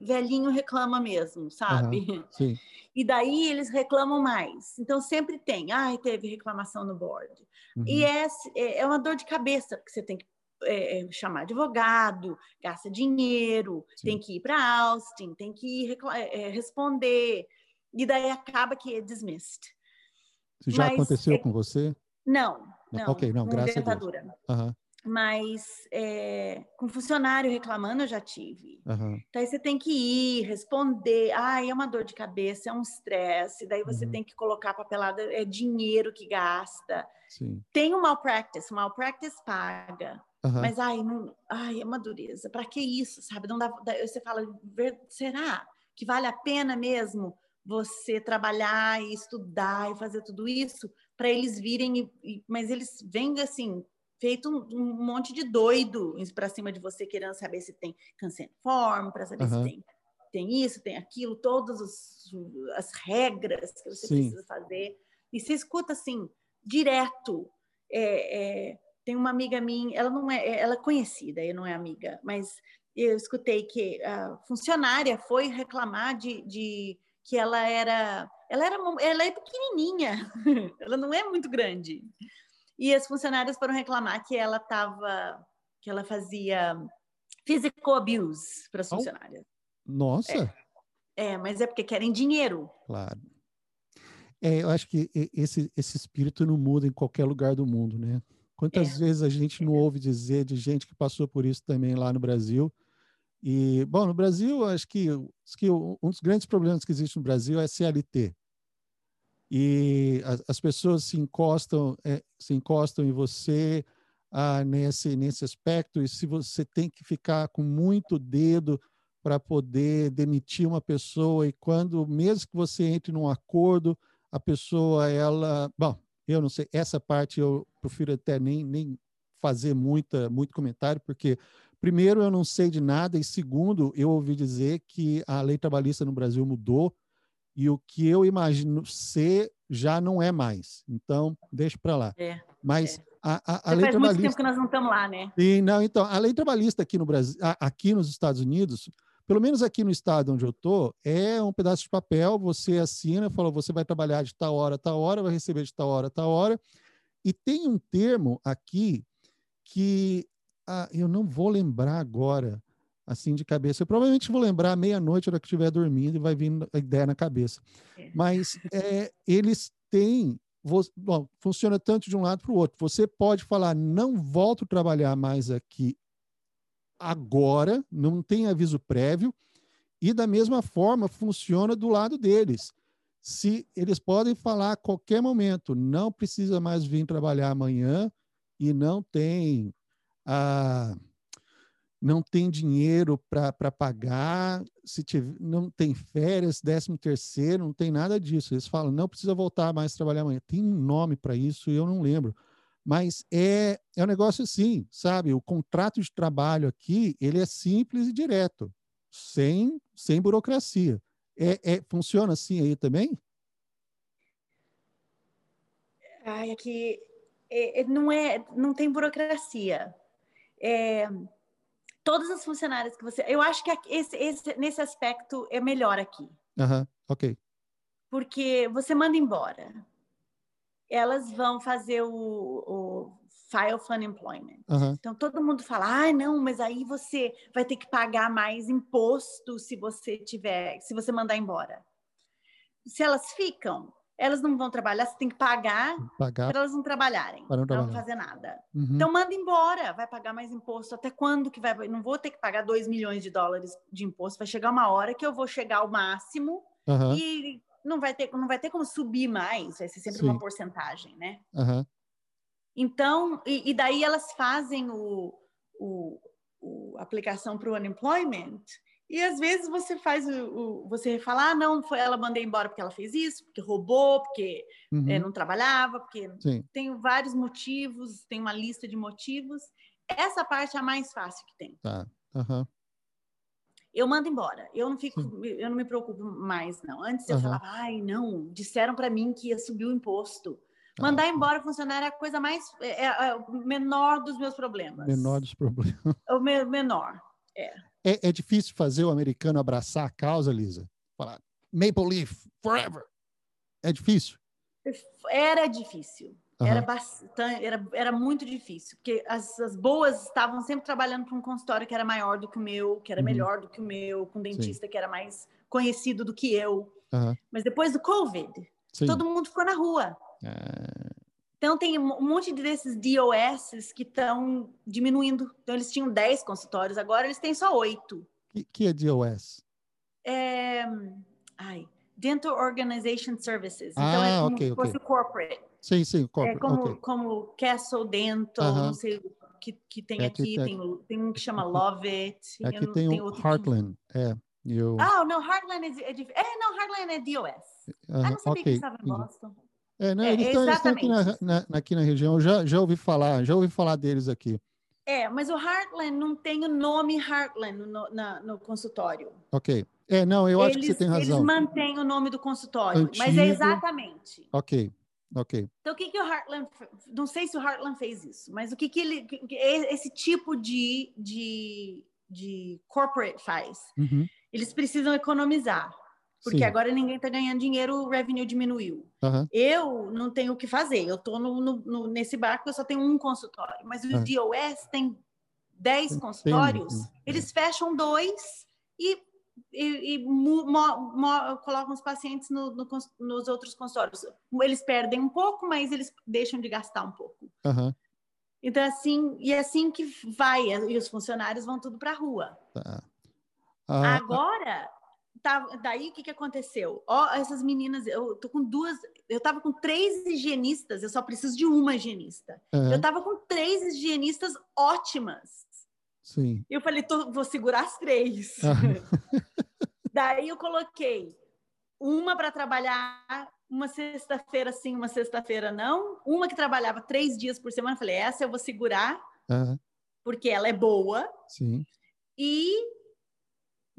velhinho, reclama mesmo, sabe? Uhum. *laughs* E daí eles reclamam mais. Então sempre tem, ai, teve reclamação no board. Uhum. E é, é, é uma dor de cabeça, porque você tem que é, é chamar advogado, gasta dinheiro, Sim. tem que ir para Austin, tem que ir, é, responder. E daí acaba que é dismissed. Isso já Mas, aconteceu é... com você? Não, não. Ok, não, graças dentadura. a Deus. Uhum. Mas é, com funcionário reclamando eu já tive. Uhum. Então aí você tem que ir, responder. Ah, é uma dor de cabeça, é um estresse. Daí você uhum. tem que colocar papelada, é dinheiro que gasta. Sim. Tem o malpractice, o malpractice paga. Uhum. Mas ai, não, ai, é uma dureza. Para que isso, sabe? Não dá, você fala, será que vale a pena mesmo você trabalhar e estudar e fazer tudo isso para eles virem, e, e, mas eles vêm assim, feito um, um monte de doido para cima de você, querendo saber se tem consent form, para saber uhum. se tem, tem isso, tem aquilo, todas os, as regras que você Sim. precisa fazer. E você escuta assim, direto. É, é, tem uma amiga minha, ela não é, ela é conhecida, eu não é amiga, mas eu escutei que a funcionária foi reclamar de, de que ela era, ela era, ela é pequenininha, *laughs* ela não é muito grande. E as funcionárias foram reclamar que ela estava, que ela fazia physical abuse para as funcionárias. Nossa. É, é, mas é porque querem dinheiro. Claro. É, eu acho que esse, esse espírito não muda em qualquer lugar do mundo, né? Quantas é. vezes a gente não ouve dizer de gente que passou por isso também lá no Brasil E, bom, no Brasil, acho que, acho que um dos grandes problemas que existe no Brasil é CLT. E as, as pessoas se encostam, é, se encostam em você ah, nesse, nesse aspecto, e se você tem que ficar com muito dedo para poder demitir uma pessoa, e quando, mesmo que você entre num acordo, a pessoa, ela. Bom, eu não sei, essa parte eu prefiro até nem, nem fazer muita, muito comentário, porque Primeiro, eu não sei de nada, e segundo, eu ouvi dizer que a lei trabalhista no Brasil mudou e o que eu imagino ser já não é mais. Então, deixa para lá. É, Mas é. a, a, a lei faz trabalhista. muito tempo que nós não estamos lá, né? E, não, então, a lei trabalhista aqui no Brasil, aqui nos Estados Unidos, pelo menos aqui no estado onde eu estou, é um pedaço de papel, você assina, fala, você vai trabalhar de tal hora, tal hora, vai receber de tal hora, tal hora. E tem um termo aqui que ah, eu não vou lembrar agora, assim de cabeça. Eu provavelmente vou lembrar meia-noite, hora que estiver dormindo, e vai vir a ideia na cabeça. É. Mas é, eles têm. Bom, funciona tanto de um lado para o outro. Você pode falar, não volto a trabalhar mais aqui agora, não tem aviso prévio, e da mesma forma funciona do lado deles. Se eles podem falar a qualquer momento, não precisa mais vir trabalhar amanhã e não tem ah, não tem dinheiro para pagar, se tiver, não tem férias, décimo terceiro, não tem nada disso. Eles falam, não precisa voltar mais trabalhar amanhã. Tem um nome para isso e eu não lembro. Mas é, é um negócio assim, sabe? O contrato de trabalho aqui, ele é simples e direto, sem, sem burocracia. É, é, funciona assim aí também? Ai, aqui é, é, não é, não tem burocracia é, todas as funcionárias que você. Eu acho que esse, esse, nesse aspecto é melhor aqui. Uhum, ok. Porque você manda embora. Elas vão fazer o, o File for Unemployment. Uhum. Então todo mundo fala: ah, não, mas aí você vai ter que pagar mais imposto se você tiver, se você mandar embora. Se elas ficam, elas não vão trabalhar, você tem que pagar, pagar para elas não trabalharem, para não, não, fazer nada. Uhum. Então manda embora, vai pagar mais imposto. Até quando que vai? Não vou ter que pagar 2 milhões de dólares de imposto. Vai chegar uma hora que eu vou chegar ao máximo uhum. e não vai ter, não vai ter como subir mais. Vai ser sempre Sim. uma porcentagem, né? Uhum. Então, e, e, daí elas fazem o, o, o aplicação para o unemployment e às vezes você faz o, o, você fala, ah, não, foi ela mandei embora porque ela fez isso, porque roubou, porque uhum. é, não trabalhava, porque Sim. tem vários motivos, tem uma lista de motivos. Essa parte é a mais fácil que tem. Tá. Uhum. Eu mando embora. Eu não fico, Sim. eu não me preocupo mais, não. Antes eu uhum. falava, ai, não, disseram para mim que ia subir o imposto. Ah, Mandar embora funcionário é a coisa mais é, é, é, o menor dos meus problemas. Menor dos problemas. O me, menor. É. É, é difícil fazer o americano abraçar a causa, Lisa? Falar Maple Leaf forever. É difícil? Era difícil. Uhum. Era, bastante, era, era muito difícil, porque as, as boas estavam sempre trabalhando para um consultório que era maior do que o meu, que era uhum. melhor do que o meu, com um dentista Sim. que era mais conhecido do que eu. Uhum. Mas depois do Covid, Sim. todo mundo ficou na rua. É... Então, tem um monte desses DOS que estão diminuindo. Então, eles tinham 10 consultórios, agora eles têm só 8. Que, que é DOS? É... Ai, Dental Organization Services. Então, é ah, é como okay, se fosse okay. corporate. Sim, sim, corporate. É como, okay. como Castle Dental, uh -huh. não sei que, que tem é aqui. Que, tem, tem um que chama Love It. Aqui tem o Heartland, que... é. Eu... Ah, não, Heartland é, é, é, não, Heartland é DOS. Uh. Ah, não sabia que estava em Boston. É, né? Eles é, estão aqui na, na, aqui na região, eu já, já ouvi falar, já ouvi falar deles aqui. É, mas o Heartland não tem o nome Heartland no, na, no consultório. Ok. É, não, eu eles, acho que você tem razão. Eles mantêm o nome do consultório, Antigo... mas é exatamente. Ok, ok. Então, o que, que o Heartland... Não sei se o Heartland fez isso, mas o que, que ele... Esse tipo de, de, de corporate faz? Uhum. Eles precisam economizar porque Sim. agora ninguém está ganhando dinheiro, o revenue diminuiu. Uhum. Eu não tenho o que fazer, eu estou no, no, nesse barco, eu só tenho um consultório, mas o uhum. DOS tem 10 consultórios, tem, eles fecham dois e, e, e mo, mo, colocam os pacientes no, nos outros consultórios. Eles perdem um pouco, mas eles deixam de gastar um pouco. Uhum. Então, assim, e é assim que vai, e os funcionários vão tudo para a rua. Tá. Ah, Agora, tá, daí o que, que aconteceu? Ó, essas meninas, eu tô com duas, eu tava com três higienistas, eu só preciso de uma higienista. Uhum. Eu tava com três higienistas ótimas. Sim. Eu falei, tô, vou segurar as três. Uhum. *laughs* daí eu coloquei uma para trabalhar uma sexta-feira sim, uma sexta-feira não. Uma que trabalhava três dias por semana, falei, essa eu vou segurar, uhum. porque ela é boa. Sim. E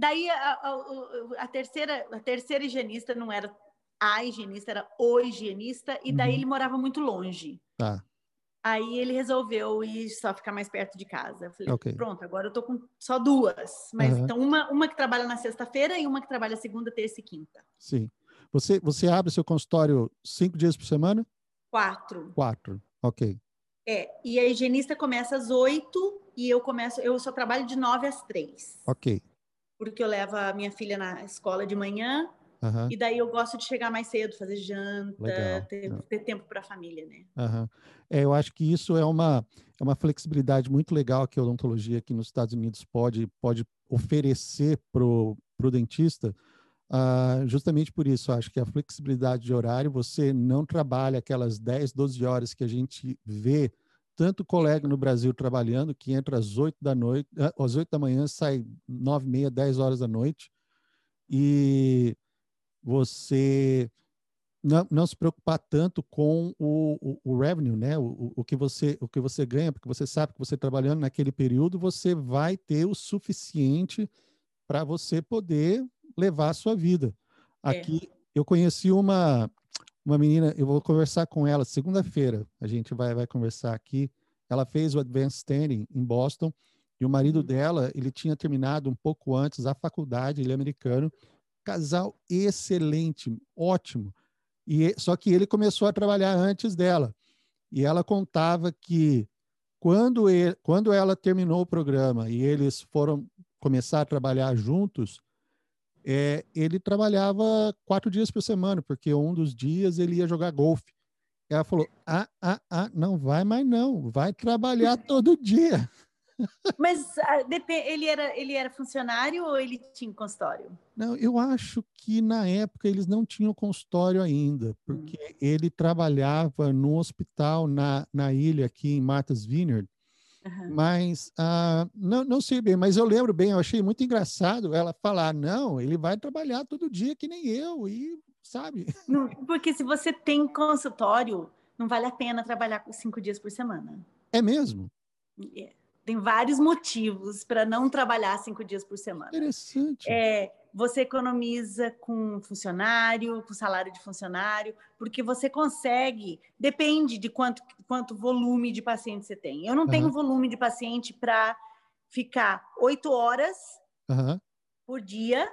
daí a, a, a, terceira, a terceira higienista não era a higienista, era o higienista, e daí uhum. ele morava muito longe. Tá. Aí ele resolveu ir só ficar mais perto de casa. Eu falei, okay. pronto, agora eu tô com só duas. Mas uhum. então uma, uma que trabalha na sexta-feira e uma que trabalha segunda, terça e quinta. Sim. Você, você abre seu consultório cinco dias por semana? Quatro. Quatro, ok. É, e a higienista começa às oito e eu começo, eu só trabalho de nove às três. Ok. Porque eu levo a minha filha na escola de manhã Uhum. E daí eu gosto de chegar mais cedo, fazer janta, ter, ter tempo para a família, né? Uhum. É, eu acho que isso é uma, é uma flexibilidade muito legal que a odontologia aqui nos Estados Unidos pode, pode oferecer para o dentista, uh, justamente por isso. Acho que a flexibilidade de horário, você não trabalha aquelas 10, 12 horas que a gente vê tanto colega no Brasil trabalhando, que entra às 8 da noite, ah, às 8 da manhã, sai 9 e meia, 10 horas da noite. E você não, não se preocupar tanto com o, o, o revenue, né? O, o, que você, o que você ganha, porque você sabe que você trabalhando naquele período, você vai ter o suficiente para você poder levar a sua vida. É. Aqui, é. eu conheci uma, uma menina, eu vou conversar com ela segunda-feira, a gente vai, vai conversar aqui. Ela fez o Advanced Standing em Boston, e o marido uhum. dela, ele tinha terminado um pouco antes a faculdade, ele é americano, Casal excelente, ótimo. E só que ele começou a trabalhar antes dela. E ela contava que quando, ele, quando ela terminou o programa e eles foram começar a trabalhar juntos, é, ele trabalhava quatro dias por semana, porque um dos dias ele ia jogar golfe. Ela falou: ah, ah, ah, não vai mais não, vai trabalhar *laughs* todo dia. Mas ah, ele era, ele era funcionário ou ele tinha consultório? Não, eu acho que na época eles não tinham consultório ainda, porque hum. ele trabalhava no hospital na, na ilha aqui em Martha's Vineyard. Uhum. Mas uh, não, não sei bem, mas eu lembro bem, eu achei muito engraçado ela falar: não, ele vai trabalhar todo dia que nem eu, e sabe? *laughs* Não, porque se você tem consultório, não vale a pena trabalhar cinco dias por semana. É mesmo? É tem vários motivos para não trabalhar cinco dias por semana. Interessante. É, você economiza com funcionário, com salário de funcionário, porque você consegue, depende de quanto, quanto volume de paciente você tem. Eu não uhum. tenho volume de paciente para ficar oito horas uhum. por dia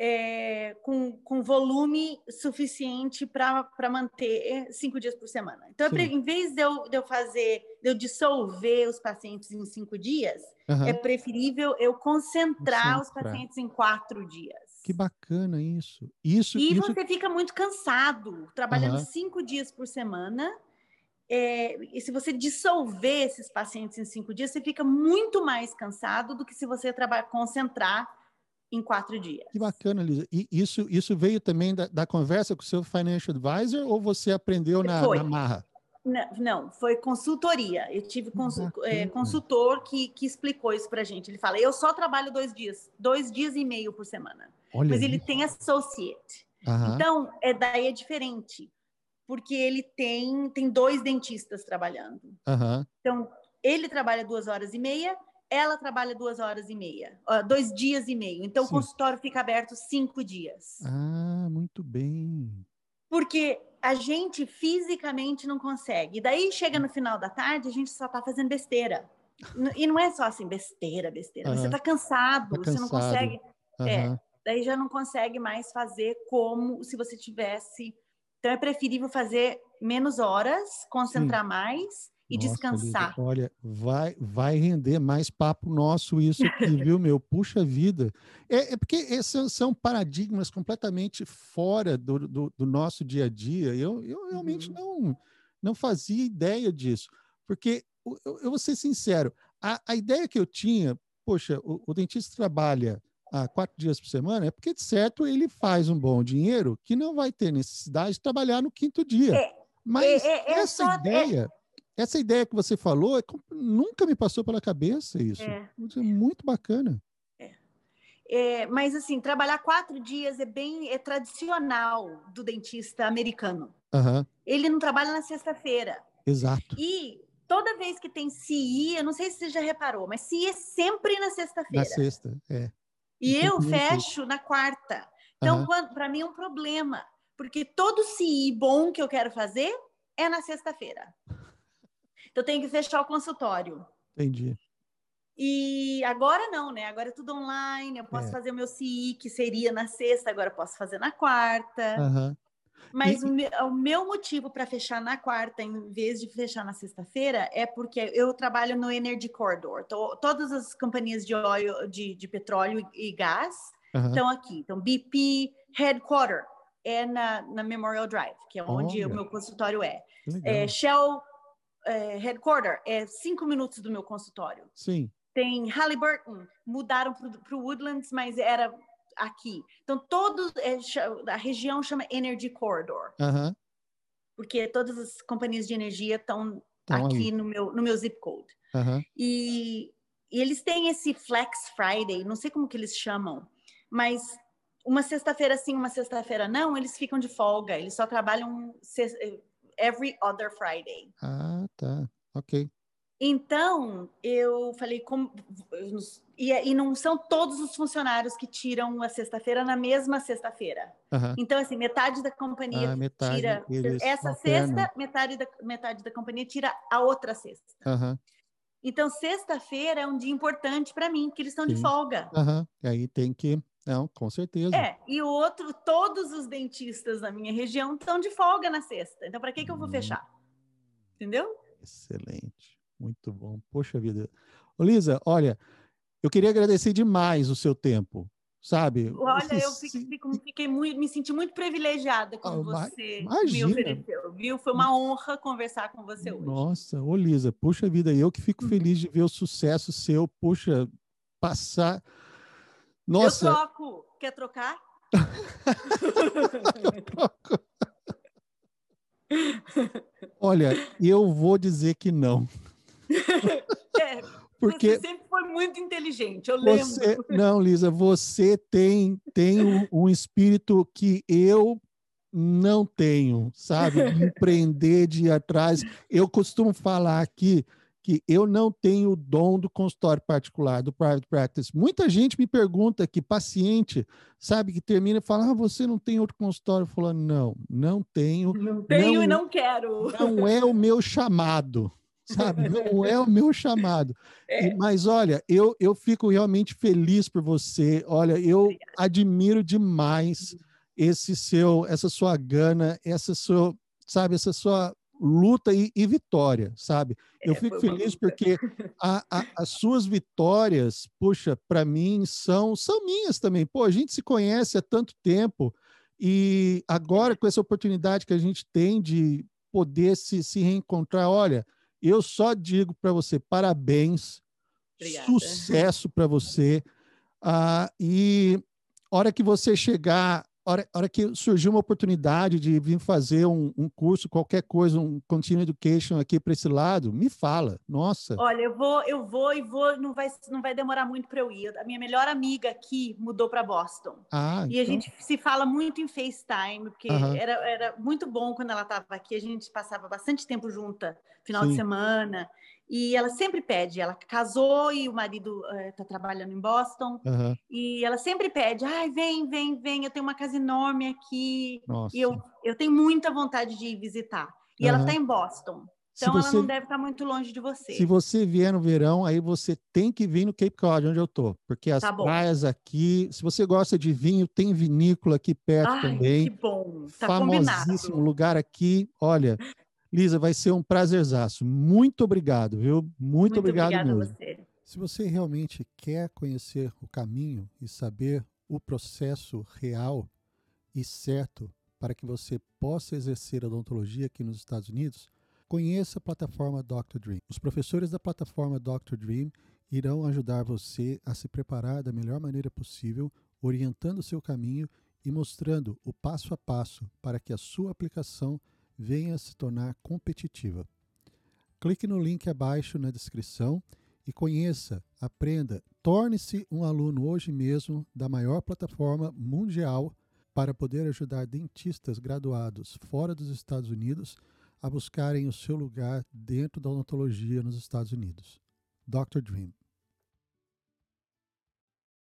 é, com, com volume suficiente para manter cinco dias por semana. Então, Sim. em vez de eu, de eu fazer, de eu dissolver os pacientes em cinco dias, uhum. é preferível eu concentrar, os pacientes em quatro dias. Que bacana isso. isso e isso... você fica muito cansado, trabalhando uhum. cinco dias por semana. É, e se você dissolver esses pacientes em cinco dias, você fica muito mais cansado do que se você trabalhar, concentrar em quatro dias. Que bacana, Lisa. E isso, isso veio também da, da conversa com o seu financial advisor ou você aprendeu na, na marra? Não, não, foi consultoria. Eu tive consul, é, consultor que, que explicou isso para gente. Ele fala: eu só trabalho dois dias, dois dias e meio por semana. Olha mas ele tem associate. Uhum. Então, é, daí é diferente, porque ele tem, tem dois dentistas trabalhando. Uhum. Então, ele trabalha duas horas e meia ela trabalha duas horas e meia, dois dias e meio. Então, Sim. o consultório fica aberto cinco dias. Ah, muito bem. Porque a gente fisicamente não consegue. E daí chega no final da tarde, a gente só está fazendo besteira. E não é só assim, besteira, besteira. Você está cansado, tá você não consegue. Uhum. É, daí já não consegue mais fazer como se você tivesse. Então é preferível fazer menos horas, concentrar Sim. mais e Nossa, descansar. Lívia, olha, vai, vai render mais papo nosso isso aqui, *laughs* viu, meu? Puxa vida. É, é porque esses são paradigmas completamente fora do, do, do nosso dia a dia. Eu, eu realmente uhum. não, não fazia ideia disso. Porque, eu, eu vou ser sincero, a, a ideia que eu tinha, poxa, o, o dentista trabalha a quatro dias por semana, é porque, de certo, ele faz um bom dinheiro que não vai ter necessidade de trabalhar no quinto dia. É, Mas é, é, é essa só, ideia, essa ideia que você falou, nunca me passou pela cabeça isso. É. muito bacana. É, mas assim, trabalhar quatro dias é bem é tradicional do dentista americano. Uhum. Ele não trabalha na sexta-feira. Exato. E toda vez que tem CI, eu não sei se você já reparou, mas CI é sempre na sexta-feira. Na sexta, é. E eu fecho na quarta. Então, uhum. para mim é um problema, porque todo CI bom que eu quero fazer é na sexta-feira. Então, eu tenho que fechar o consultório. Entendi. E agora não, né? Agora é tudo online. Eu posso é. fazer o meu CI, que seria na sexta, agora eu posso fazer na quarta. Uhum. Mas e... o, meu, o meu motivo para fechar na quarta, em vez de fechar na sexta-feira, é porque eu trabalho no Energy Corridor. Tô, todas as companhias de óleo, de, de petróleo e gás uhum. estão aqui. Então, BP Headquarter é na, na Memorial Drive, que é onde Olha. o meu consultório é. é Shell é, Headquarter é cinco minutos do meu consultório. Sim. Tem Halliburton, mudaram para o Woodlands, mas era aqui. Então, todos, é, a região chama Energy Corridor. Uhum. Porque todas as companhias de energia estão aqui no meu, no meu zip code. Uhum. E, e eles têm esse Flex Friday, não sei como que eles chamam, mas uma sexta-feira sim, uma sexta-feira não, eles ficam de folga. Eles só trabalham every other Friday. Ah, tá. Ok. Então, eu falei, como, e, e, não são todos os funcionários que tiram a sexta-feira na mesma sexta-feira. Uhum. Então, assim, metade da companhia ah, metade tira essa sexta, metade da, metade da companhia tira a outra sexta. Uhum. Então, sexta-feira é um dia importante para mim, porque eles estão Sim. de folga. Uhum. E aí tem que. Não, com certeza. É, e o outro, todos os dentistas da minha região estão de folga na sexta. Então, para que, que eu vou hum. fechar? Entendeu? Excelente. Muito bom. Poxa vida. Ô, Lisa, olha, eu queria agradecer demais o seu tempo, sabe? Olha, eu fico, fiquei muito, me senti muito privilegiada com oh, você imagina. me ofereceu, viu? Foi uma honra conversar com você hoje. Nossa, ô Lisa, puxa vida, eu que fico feliz de ver o sucesso seu, puxa, passar. Nossa. Eu troco. Quer trocar? *laughs* eu troco. Olha, eu vou dizer que não. *laughs* É, porque você sempre foi muito inteligente, eu lembro. Você, *laughs* não, Lisa, você tem, tem um, um espírito que eu não tenho, sabe? De empreender, de ir atrás. Eu costumo falar aqui que eu não tenho o dom do consultório particular, do private practice. Muita gente me pergunta que paciente, sabe, que termina e fala: ah, você não tem outro consultório? Falo: não, não tenho. Não tenho não, e não quero. Não é o meu chamado sabe? *laughs* Não é o meu chamado. É. Mas olha, eu, eu fico realmente feliz por você. Olha, eu admiro demais uhum. esse seu, essa sua gana, essa sua, sabe, essa sua luta e, e vitória, sabe? Eu é, fico feliz porque a, a, as suas vitórias, puxa, para mim são são minhas também. Pô, a gente se conhece há tanto tempo e agora com essa oportunidade que a gente tem de poder se, se reencontrar, olha, eu só digo para você parabéns, Obrigada. sucesso para você. Ah, e hora que você chegar, hora, hora que surgiu uma oportunidade de vir fazer um, um curso, qualquer coisa, um continuing education aqui para esse lado, me fala. Nossa. Olha, eu vou, eu vou e vou, não vai, não vai demorar muito para eu ir. A minha melhor amiga aqui mudou para Boston. Ah, e então... a gente se fala muito em FaceTime, porque era, era muito bom quando ela estava aqui. A gente passava bastante tempo junta final Sim. de semana. E ela sempre pede, ela casou e o marido está eh, uh, trabalhando em Boston, uhum. e ela sempre pede, ai, vem, vem, vem, eu tenho uma casa enorme aqui, Nossa. e eu, eu tenho muita vontade de ir visitar. E uhum. ela está em Boston, então você, ela não deve estar tá muito longe de você. Se você vier no verão, aí você tem que vir no Cape Cod, onde eu tô, porque as tá praias aqui, se você gosta de vinho, tem vinícola aqui perto ai, também. Que bom, tá famosíssimo combinado. lugar aqui. Olha, Lisa, vai ser um prazerzaço. Muito obrigado, viu? Muito, Muito obrigado mesmo. Você. Se você realmente quer conhecer o caminho e saber o processo real e certo para que você possa exercer a odontologia aqui nos Estados Unidos, conheça a plataforma Dr. Dream. Os professores da plataforma Dr. Dream irão ajudar você a se preparar da melhor maneira possível, orientando seu caminho e mostrando o passo a passo para que a sua aplicação venha se tornar competitiva. Clique no link abaixo na descrição e conheça, aprenda, torne-se um aluno hoje mesmo da maior plataforma mundial para poder ajudar dentistas graduados fora dos Estados Unidos a buscarem o seu lugar dentro da odontologia nos Estados Unidos. Dr. Dream.